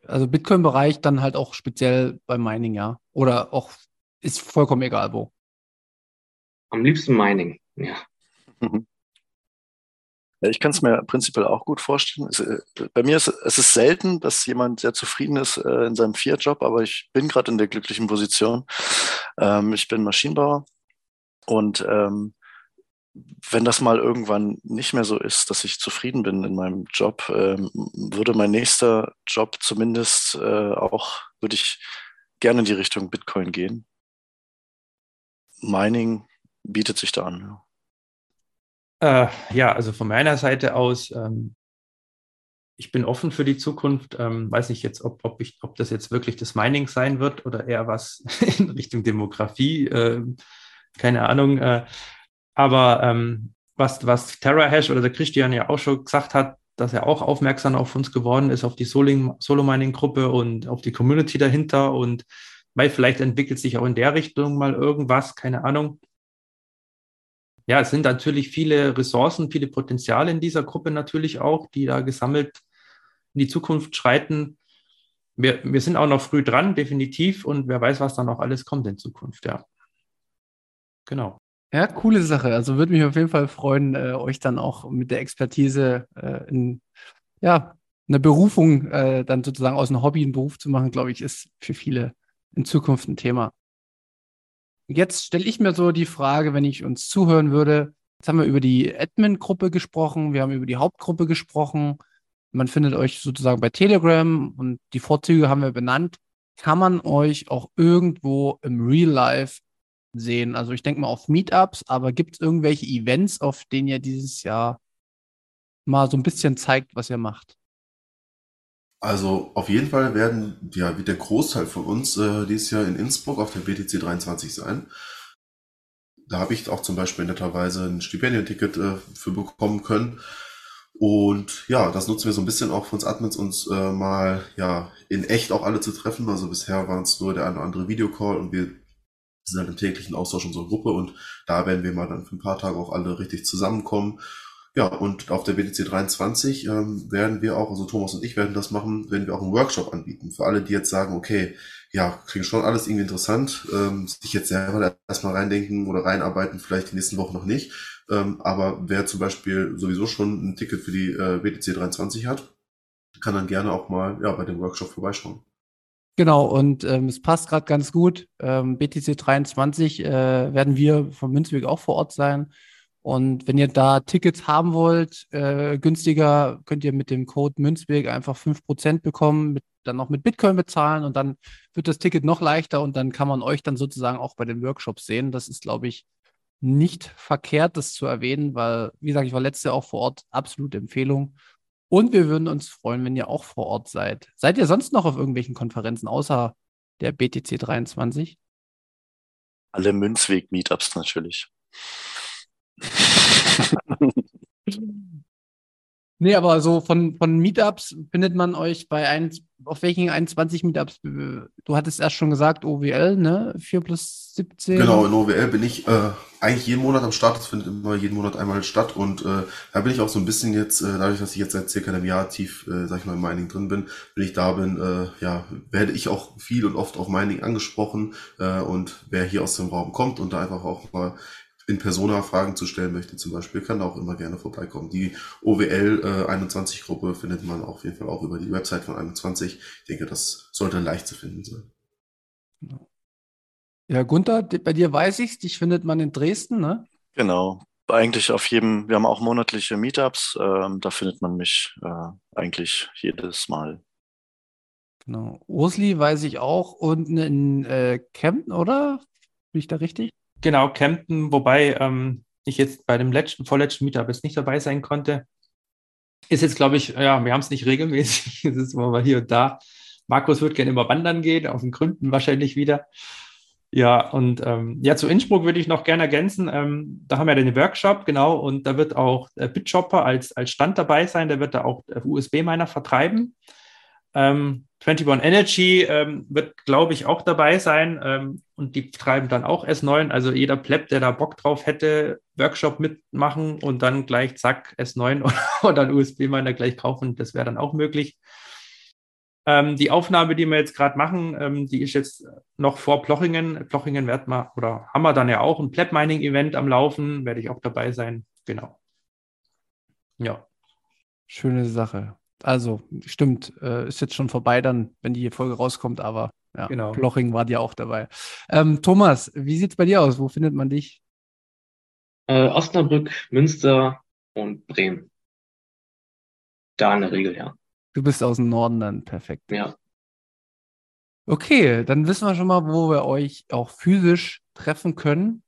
Also Bitcoin-Bereich dann halt auch speziell beim Mining, ja. Oder auch ist vollkommen egal wo. Am liebsten Mining, ja. Ich kann es mir prinzipiell auch gut vorstellen. Es, äh, bei mir ist es ist selten, dass jemand sehr zufrieden ist äh, in seinem Fiat-Job, aber ich bin gerade in der glücklichen Position. Ähm, ich bin Maschinenbauer und ähm, wenn das mal irgendwann nicht mehr so ist, dass ich zufrieden bin in meinem Job, ähm, würde mein nächster Job zumindest äh, auch, würde ich gerne in die Richtung Bitcoin gehen. Mining bietet sich da an. Ja. Äh, ja, also von meiner Seite aus, ähm, ich bin offen für die Zukunft. Ähm, weiß nicht jetzt, ob, ob, ich, ob das jetzt wirklich das Mining sein wird oder eher was in Richtung Demografie. Äh, keine Ahnung. Äh, aber ähm, was, was TerraHash oder der Christian ja auch schon gesagt hat, dass er auch aufmerksam auf uns geworden ist, auf die Solo-Mining-Gruppe und auf die Community dahinter. Und weil vielleicht entwickelt sich auch in der Richtung mal irgendwas, keine Ahnung ja, es sind natürlich viele Ressourcen, viele Potenziale in dieser Gruppe natürlich auch, die da gesammelt in die Zukunft schreiten. Wir, wir sind auch noch früh dran, definitiv, und wer weiß, was da noch alles kommt in Zukunft, ja. Genau. Ja, coole Sache. Also würde mich auf jeden Fall freuen, äh, euch dann auch mit der Expertise äh, in, ja, eine Berufung äh, dann sozusagen aus einem Hobby einen Beruf zu machen, glaube ich, ist für viele in Zukunft ein Thema. Jetzt stelle ich mir so die Frage, wenn ich uns zuhören würde. Jetzt haben wir über die Admin-Gruppe gesprochen, wir haben über die Hauptgruppe gesprochen. Man findet euch sozusagen bei Telegram und die Vorzüge haben wir benannt. Kann man euch auch irgendwo im Real Life sehen? Also ich denke mal auf Meetups, aber gibt es irgendwelche Events, auf denen ihr dieses Jahr mal so ein bisschen zeigt, was ihr macht? Also auf jeden Fall werden ja wie der Großteil von uns äh, dieses Jahr in Innsbruck auf der BTC 23 sein. Da habe ich auch zum Beispiel netterweise ein Stipendienticket äh, für bekommen können. Und ja, das nutzen wir so ein bisschen auch für uns Admins, uns äh, mal ja in echt auch alle zu treffen. Also bisher waren es nur der eine oder andere Videocall und wir sind halt im täglichen Austausch unserer Gruppe und da werden wir mal dann für ein paar Tage auch alle richtig zusammenkommen ja, und auf der BTC 23 ähm, werden wir auch, also Thomas und ich werden das machen, werden wir auch einen Workshop anbieten. Für alle, die jetzt sagen, okay, ja, klingt schon alles irgendwie interessant, ähm, sich jetzt selber erstmal reindenken oder reinarbeiten, vielleicht die nächsten Wochen noch nicht. Ähm, aber wer zum Beispiel sowieso schon ein Ticket für die äh, BTC 23 hat, kann dann gerne auch mal ja, bei dem Workshop vorbeischauen. Genau, und ähm, es passt gerade ganz gut. Ähm, BTC 23 äh, werden wir von Münzweg auch vor Ort sein. Und wenn ihr da Tickets haben wollt, äh, günstiger, könnt ihr mit dem Code Münzweg einfach 5% bekommen, mit, dann noch mit Bitcoin bezahlen und dann wird das Ticket noch leichter und dann kann man euch dann sozusagen auch bei den Workshops sehen. Das ist, glaube ich, nicht verkehrt, das zu erwähnen, weil, wie gesagt, ich war letztes Jahr auch vor Ort, absolute Empfehlung. Und wir würden uns freuen, wenn ihr auch vor Ort seid. Seid ihr sonst noch auf irgendwelchen Konferenzen außer der BTC 23? Alle Münzweg-Meetups natürlich. Nee, aber so von, von Meetups findet man euch bei ein, auf welchen 21 Meetups? Du hattest erst schon gesagt, OWL, ne? 4 plus 17. Genau, in OWL bin ich äh, eigentlich jeden Monat am Start. Das findet immer jeden Monat einmal statt. Und äh, da bin ich auch so ein bisschen jetzt, äh, dadurch, dass ich jetzt seit circa einem Jahr tief, äh, sag ich mal, im Mining drin bin, wenn ich da bin, äh, ja, werde ich auch viel und oft auf Mining angesprochen. Äh, und wer hier aus dem Raum kommt und da einfach auch mal in Persona Fragen zu stellen möchte zum Beispiel, kann da auch immer gerne vorbeikommen. Die OWL äh, 21 Gruppe findet man auf jeden Fall auch über die Website von 21. Ich denke, das sollte leicht zu finden sein. Ja, Gunther, bei dir weiß ich dich findet man in Dresden, ne? Genau. Eigentlich auf jedem, wir haben auch monatliche Meetups, ähm, da findet man mich äh, eigentlich jedes Mal. Genau. Osli weiß ich auch unten in äh, Kempten, oder? Bin ich da richtig? Genau, Kempten, wobei ähm, ich jetzt bei dem letzten, vorletzten Meetup jetzt nicht dabei sein konnte. Ist jetzt, glaube ich, ja, wir haben es nicht regelmäßig, es ist immer mal hier und da. Markus wird gerne immer wandern gehen, auf den Gründen wahrscheinlich wieder. Ja, und ähm, ja, zu Innsbruck würde ich noch gerne ergänzen. Ähm, da haben wir den Workshop, genau, und da wird auch äh, BitShopper als, als Stand dabei sein. Der wird da auch äh, USB-Miner vertreiben. Ähm, 21 Energy ähm, wird, glaube ich, auch dabei sein ähm, und die treiben dann auch S9. Also jeder Pleb, der da Bock drauf hätte, Workshop mitmachen und dann gleich zack S9 oder, ein USB-Miner gleich kaufen, das wäre dann auch möglich. Ähm, die Aufnahme, die wir jetzt gerade machen, ähm, die ist jetzt noch vor Plochingen. Plochingen wird mal, oder haben wir dann ja auch ein Pleb-Mining-Event am Laufen, werde ich auch dabei sein. Genau. Ja. Schöne Sache. Also, stimmt, äh, ist jetzt schon vorbei dann, wenn die Folge rauskommt, aber ja, genau. Ploching war dir auch dabei. Ähm, Thomas, wie sieht es bei dir aus? Wo findet man dich? Äh, Osnabrück, Münster und Bremen. Da in der Regel, ja. Du bist aus dem Norden dann, perfekt. Ja. Okay, dann wissen wir schon mal, wo wir euch auch physisch treffen können.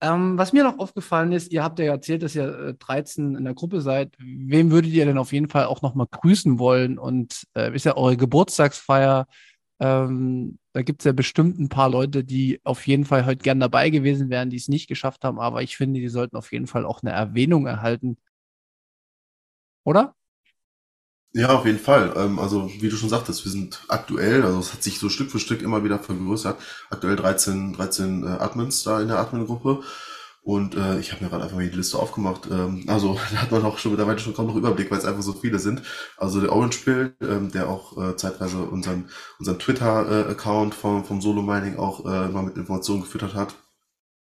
Ähm, was mir noch aufgefallen ist, ihr habt ja erzählt, dass ihr äh, 13 in der Gruppe seid. Wem würdet ihr denn auf jeden Fall auch nochmal grüßen wollen? Und äh, ist ja eure Geburtstagsfeier. Ähm, da gibt es ja bestimmt ein paar Leute, die auf jeden Fall heute gern dabei gewesen wären, die es nicht geschafft haben. Aber ich finde, die sollten auf jeden Fall auch eine Erwähnung erhalten. Oder? Ja, auf jeden Fall. Ähm, also, wie du schon sagtest, wir sind aktuell, also es hat sich so Stück für Stück immer wieder vergrößert. Aktuell 13, 13 äh, Admins da in der Admin-Gruppe. Und äh, ich habe mir gerade einfach mal die Liste aufgemacht. Ähm, also da hat man auch schon mittlerweile schon kaum noch Überblick, weil es einfach so viele sind. Also der Orange Bill, ähm, der auch äh, zeitweise unseren, unseren Twitter-Account vom, vom Solo Mining auch äh, mal mit Informationen gefüttert hat.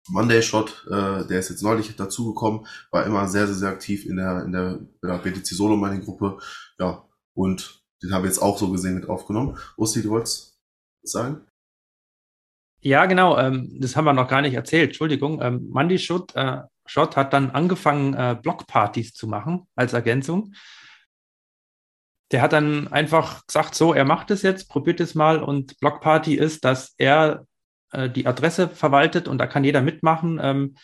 Monday Shot, äh, der ist jetzt neulich dazugekommen, war immer sehr, sehr, sehr aktiv in der, in der, der BTC Solo Mining Gruppe. Ja, und den habe ich jetzt auch so gesehen mit aufgenommen. Usti, du wolltest sagen? Ja, genau. Ähm, das haben wir noch gar nicht erzählt. Entschuldigung. Ähm, Mandy Schott, äh, Schott hat dann angefangen, äh, Blockpartys zu machen als Ergänzung. Der hat dann einfach gesagt, so, er macht es jetzt, probiert es mal. Und Blockparty ist, dass er äh, die Adresse verwaltet und da kann jeder mitmachen. Ähm,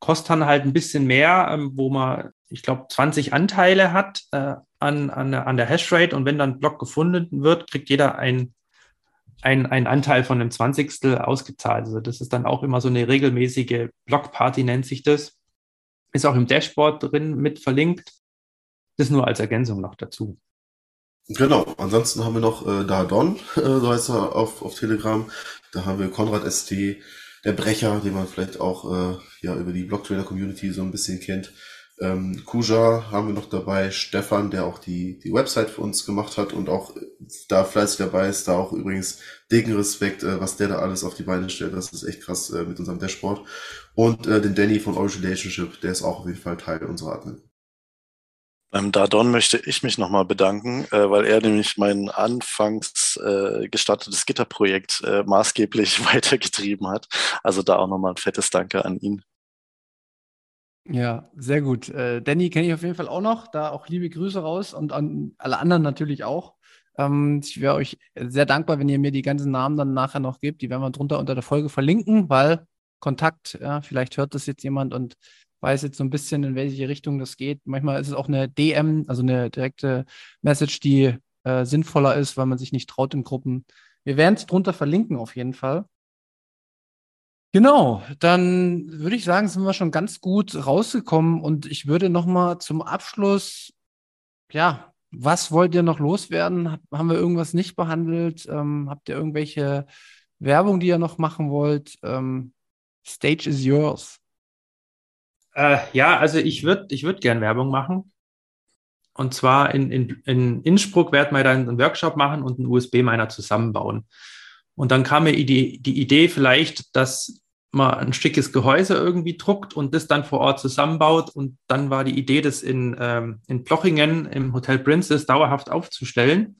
kostet dann halt ein bisschen mehr, ähm, wo man, ich glaube, 20 Anteile hat äh, an, an, an der Hashrate und wenn dann Block gefunden wird, kriegt jeder ein, ein, ein Anteil von einem Zwanzigstel ausgezahlt. Also das ist dann auch immer so eine regelmäßige Blockparty, nennt sich das. Ist auch im Dashboard drin mit verlinkt. Das nur als Ergänzung noch dazu. Genau, ansonsten haben wir noch äh, Dardon, äh, so heißt er auf, auf Telegram. Da haben wir Konrad ST, der Brecher, den man vielleicht auch äh, ja über die Blocktrainer-Community so ein bisschen kennt. Ähm, Kuja haben wir noch dabei, Stefan, der auch die, die Website für uns gemacht hat und auch da fleißig dabei ist, da auch übrigens dicken Respekt, äh, was der da alles auf die Beine stellt. Das ist echt krass äh, mit unserem Dashboard. Und äh, den Danny von Origin Relationship, der ist auch auf jeden Fall Teil unserer Admin. Beim Dardon möchte ich mich nochmal bedanken, äh, weil er nämlich mein anfangs äh, gestartetes Gitterprojekt äh, maßgeblich weitergetrieben hat. Also da auch nochmal ein fettes Danke an ihn. Ja, sehr gut. Äh, Danny kenne ich auf jeden Fall auch noch. Da auch liebe Grüße raus und an alle anderen natürlich auch. Ähm, ich wäre euch sehr dankbar, wenn ihr mir die ganzen Namen dann nachher noch gebt. Die werden wir drunter unter der Folge verlinken, weil Kontakt, ja, vielleicht hört das jetzt jemand und weiß jetzt so ein bisschen, in welche Richtung das geht. Manchmal ist es auch eine DM, also eine direkte Message, die äh, sinnvoller ist, weil man sich nicht traut in Gruppen. Wir werden es drunter verlinken auf jeden Fall. Genau, dann würde ich sagen, sind wir schon ganz gut rausgekommen und ich würde nochmal zum Abschluss, ja, was wollt ihr noch loswerden? Haben wir irgendwas nicht behandelt? Ähm, habt ihr irgendwelche Werbung, die ihr noch machen wollt? Ähm, Stage is yours. Äh, ja, also ich würde ich würd gern Werbung machen. Und zwar in, in, in Innsbruck werden wir dann einen Workshop machen und einen USB-Miner zusammenbauen. Und dann kam mir die, die Idee vielleicht, dass man ein schickes Gehäuse irgendwie druckt und das dann vor Ort zusammenbaut. Und dann war die Idee, das in, ähm, in Plochingen im Hotel Princess dauerhaft aufzustellen.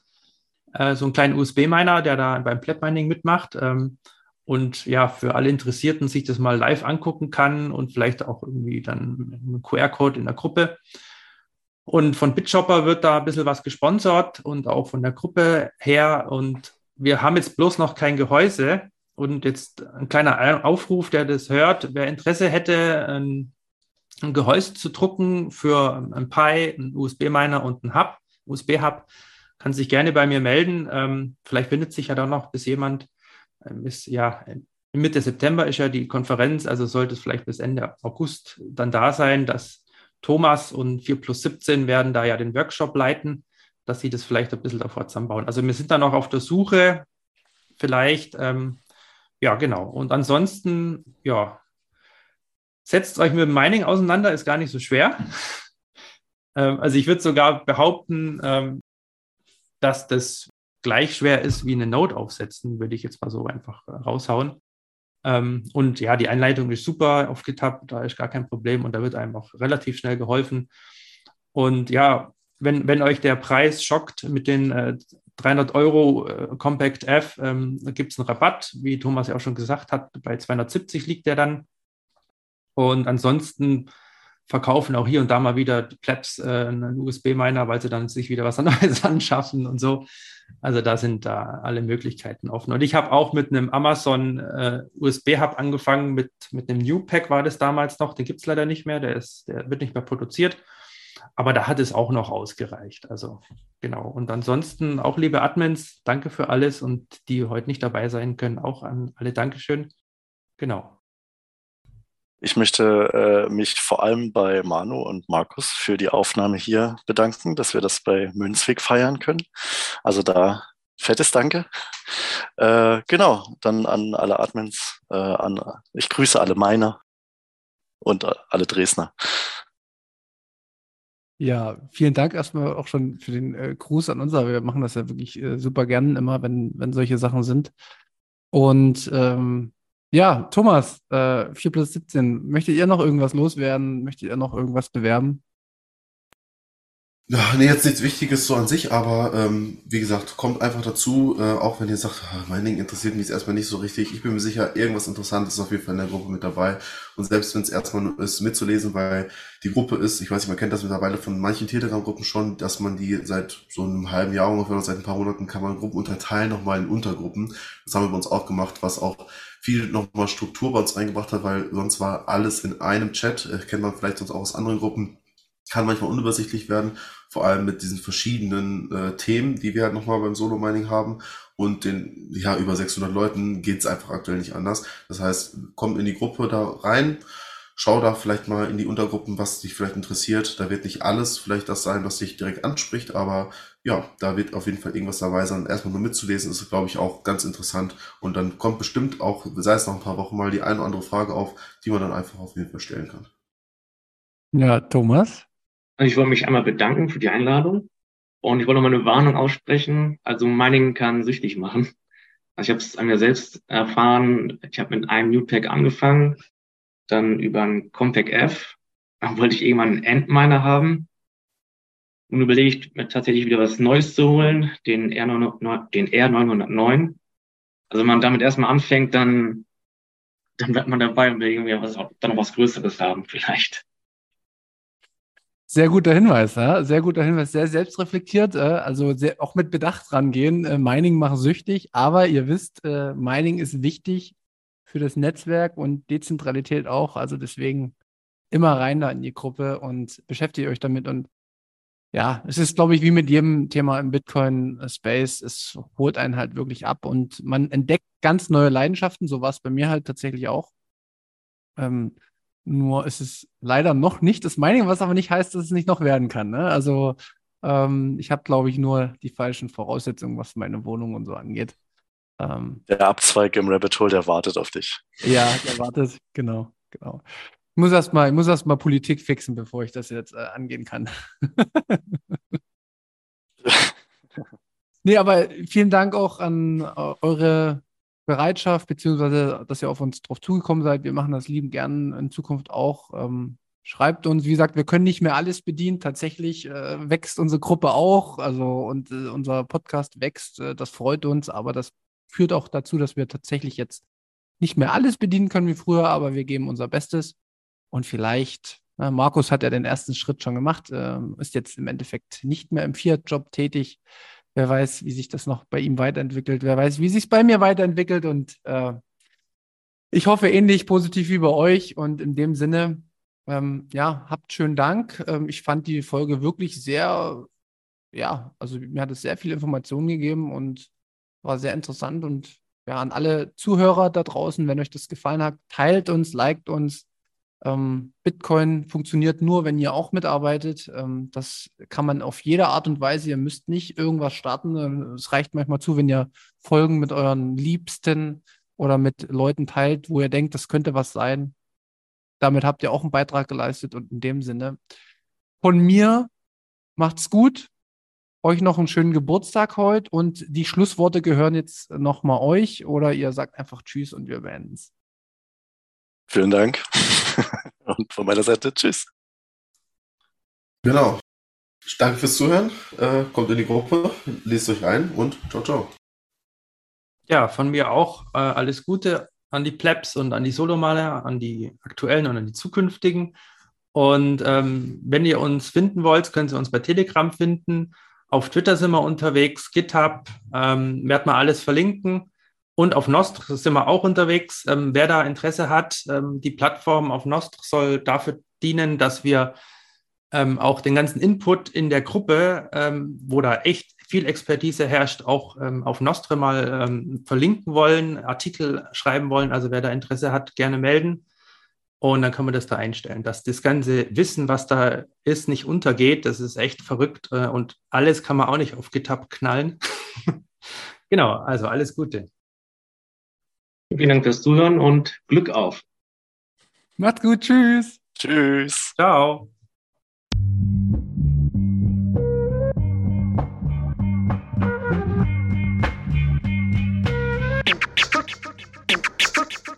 Äh, so einen kleinen USB-Miner, der da beim Plap-Mining mitmacht. Ähm, und ja, für alle Interessierten sich das mal live angucken kann und vielleicht auch irgendwie dann einen QR-Code in der Gruppe. Und von BitShopper wird da ein bisschen was gesponsert und auch von der Gruppe her. Und wir haben jetzt bloß noch kein Gehäuse. Und jetzt ein kleiner Aufruf, der das hört, wer Interesse hätte, ein, ein Gehäuse zu drucken für ein Pi, einen USB-Miner und einen Hub, USB-Hub, kann sich gerne bei mir melden. Ähm, vielleicht findet sich ja da noch bis jemand. Ähm, ist ja Mitte September ist ja die Konferenz, also sollte es vielleicht bis Ende August dann da sein, dass Thomas und 4 plus 17 werden da ja den Workshop leiten, dass sie das vielleicht ein bisschen davor zusammenbauen. Also wir sind da noch auf der Suche, vielleicht, ähm, ja, genau. Und ansonsten, ja, setzt euch mit dem Mining auseinander, ist gar nicht so schwer. ähm, also ich würde sogar behaupten, ähm, dass das gleich schwer ist wie eine Note aufsetzen, würde ich jetzt mal so einfach äh, raushauen. Ähm, und ja, die Einleitung ist super auf GitHub, da ist gar kein Problem und da wird einem auch relativ schnell geholfen. Und ja, wenn, wenn euch der Preis schockt mit den äh, 300 Euro äh, Compact F, ähm, gibt es einen Rabatt, wie Thomas ja auch schon gesagt hat, bei 270 liegt der dann. Und ansonsten verkaufen auch hier und da mal wieder Plebs äh, einen USB-Miner, weil sie dann sich wieder was anderes anschaffen und so. Also da sind da alle Möglichkeiten offen. Und ich habe auch mit einem Amazon äh, USB-Hub angefangen, mit, mit einem New Pack war das damals noch, den gibt es leider nicht mehr, der, ist, der wird nicht mehr produziert. Aber da hat es auch noch ausgereicht. Also genau. Und ansonsten auch liebe Admins, danke für alles und die heute nicht dabei sein können, auch an alle Dankeschön. Genau. Ich möchte äh, mich vor allem bei Manu und Markus für die Aufnahme hier bedanken, dass wir das bei Münzweg feiern können. Also da fettes Danke. Äh, genau, dann an alle Admins, äh, an, ich grüße alle Miner und alle Dresdner. Ja, vielen Dank erstmal auch schon für den äh, Gruß an uns. Wir machen das ja wirklich äh, super gern immer, wenn, wenn solche Sachen sind. Und ähm, ja, Thomas, äh, 4 plus 17, möchtet ihr noch irgendwas loswerden? Möchtet ihr noch irgendwas bewerben? Ja, nee, jetzt nichts Wichtiges so an sich, aber ähm, wie gesagt, kommt einfach dazu, äh, auch wenn ihr sagt, ah, Mining interessiert mich jetzt erstmal nicht so richtig. Ich bin mir sicher, irgendwas Interessantes ist auf jeden Fall in der Gruppe mit dabei. Und selbst wenn es erstmal nur ist, mitzulesen, weil die Gruppe ist, ich weiß nicht, man kennt das mittlerweile von manchen Telegram-Gruppen schon, dass man die seit so einem halben Jahr ungefähr oder seit ein paar Monaten kann man Gruppen unterteilen, nochmal in Untergruppen. Das haben wir bei uns auch gemacht, was auch viel nochmal Struktur bei uns reingebracht hat, weil sonst war alles in einem Chat, äh, kennt man vielleicht sonst auch aus anderen Gruppen, kann manchmal unübersichtlich werden, vor allem mit diesen verschiedenen äh, Themen, die wir halt nochmal beim Solo-Mining haben. Und den, ja, über 600 Leuten geht's einfach aktuell nicht anders. Das heißt, kommt in die Gruppe da rein, schau da vielleicht mal in die Untergruppen, was dich vielleicht interessiert. Da wird nicht alles vielleicht das sein, was dich direkt anspricht, aber ja, da wird auf jeden Fall irgendwas dabei sein. Erstmal nur mitzulesen ist, glaube ich, auch ganz interessant. Und dann kommt bestimmt auch, sei es noch ein paar Wochen mal, die eine oder andere Frage auf, die man dann einfach auf jeden Fall stellen kann. Ja, Thomas? Also ich wollte mich einmal bedanken für die Einladung und ich wollte noch mal eine Warnung aussprechen. Also Mining kann süchtig machen. Also ich habe es an mir selbst erfahren. Ich habe mit einem Newpack angefangen, dann über ein Compact F. Dann wollte ich irgendwann einen Endminer haben. Nun überlege ich mir tatsächlich wieder was Neues zu holen, den R909. Den R909. Also wenn man damit erstmal anfängt, dann, dann wird man dabei und will irgendwie was, dann noch was Größeres haben vielleicht. Sehr guter Hinweis, ja? sehr guter Hinweis, sehr selbstreflektiert, äh, also sehr, auch mit Bedacht rangehen. Äh, Mining macht süchtig, aber ihr wisst, äh, Mining ist wichtig für das Netzwerk und Dezentralität auch. Also deswegen immer rein da in die Gruppe und beschäftigt euch damit. Und ja, es ist, glaube ich, wie mit jedem Thema im Bitcoin-Space. Es holt einen halt wirklich ab und man entdeckt ganz neue Leidenschaften. So war es bei mir halt tatsächlich auch. Ähm, nur ist es leider noch nicht das Mining, was aber nicht heißt, dass es nicht noch werden kann. Ne? Also ähm, ich habe, glaube ich, nur die falschen Voraussetzungen, was meine Wohnung und so angeht. Ähm, der Abzweig im Rabbit Hole, der wartet auf dich. Ja, der wartet, genau, genau. Ich muss erst mal, ich muss erst mal Politik fixen, bevor ich das jetzt äh, angehen kann. nee, aber vielen Dank auch an äh, eure Bereitschaft, beziehungsweise, dass ihr auf uns drauf zugekommen seid. Wir machen das lieben gern in Zukunft auch. Ähm, schreibt uns, wie gesagt, wir können nicht mehr alles bedienen. Tatsächlich äh, wächst unsere Gruppe auch, also und äh, unser Podcast wächst. Äh, das freut uns, aber das führt auch dazu, dass wir tatsächlich jetzt nicht mehr alles bedienen können wie früher, aber wir geben unser Bestes. Und vielleicht, na, Markus hat ja den ersten Schritt schon gemacht, äh, ist jetzt im Endeffekt nicht mehr im Fiat-Job tätig. Wer weiß, wie sich das noch bei ihm weiterentwickelt. Wer weiß, wie sich es bei mir weiterentwickelt. Und äh, ich hoffe ähnlich positiv wie bei euch. Und in dem Sinne, ähm, ja, habt schönen Dank. Ähm, ich fand die Folge wirklich sehr, ja, also mir hat es sehr viele Informationen gegeben und war sehr interessant. Und ja, an alle Zuhörer da draußen, wenn euch das gefallen hat, teilt uns, liked uns. Ähm, Bitcoin funktioniert nur, wenn ihr auch mitarbeitet. Ähm, das kann man auf jede Art und Weise. Ihr müsst nicht irgendwas starten. Es reicht manchmal zu, wenn ihr Folgen mit euren Liebsten oder mit Leuten teilt, wo ihr denkt, das könnte was sein. Damit habt ihr auch einen Beitrag geleistet und in dem Sinne von mir macht's gut. Euch noch einen schönen Geburtstag heute und die Schlussworte gehören jetzt nochmal euch oder ihr sagt einfach Tschüss und wir beenden es. Vielen Dank. Und von meiner Seite, tschüss. Genau. Danke fürs Zuhören. Äh, kommt in die Gruppe, lest euch ein und ciao, ciao. Ja, von mir auch äh, alles Gute an die Plebs und an die Solomaler, an die aktuellen und an die zukünftigen. Und ähm, wenn ihr uns finden wollt, könnt ihr uns bei Telegram finden. Auf Twitter sind wir unterwegs, GitHub, ähm, werden wir alles verlinken. Und auf Nostr sind wir auch unterwegs. Ähm, wer da Interesse hat, ähm, die Plattform auf Nostr soll dafür dienen, dass wir ähm, auch den ganzen Input in der Gruppe, ähm, wo da echt viel Expertise herrscht, auch ähm, auf Nostre mal ähm, verlinken wollen, Artikel schreiben wollen. Also wer da Interesse hat, gerne melden. Und dann kann man das da einstellen, dass das ganze Wissen, was da ist, nicht untergeht. Das ist echt verrückt. Äh, und alles kann man auch nicht auf GitHub knallen. genau, also alles Gute. Vielen Dank fürs Zuhören und Glück auf. Macht's gut. Tschüss. Tschüss. Ciao.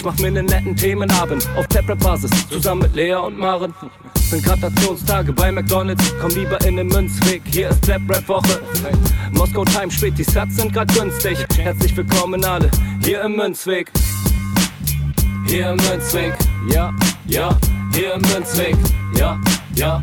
Ich mach mir einen netten Themenabend auf Taprap-Basis, zusammen mit Lea und Maren. Sind Gratationstage bei McDonalds, komm lieber in den Münzweg, hier ist Clap Rap Woche. Moskau Time spät, die Sats sind grad günstig. Herzlich willkommen alle, hier im Münzweg. Hier im Münzweg, ja, ja, hier im Münzweg, ja, ja,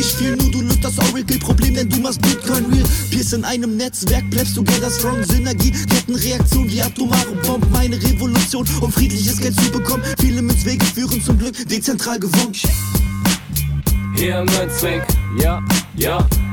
viel, nur du löst das Oracle-Problem, denn du machst Bitcoin real, Pierce in einem Netzwerk, bleibst together strong, Synergie, Kettenreaktion wie atomare Bomben, meine Revolution, um friedliches Geld zu bekommen. Viele Münzwege führen zum Glück dezentral gewonnen. Hier Münzweg, ja, ja,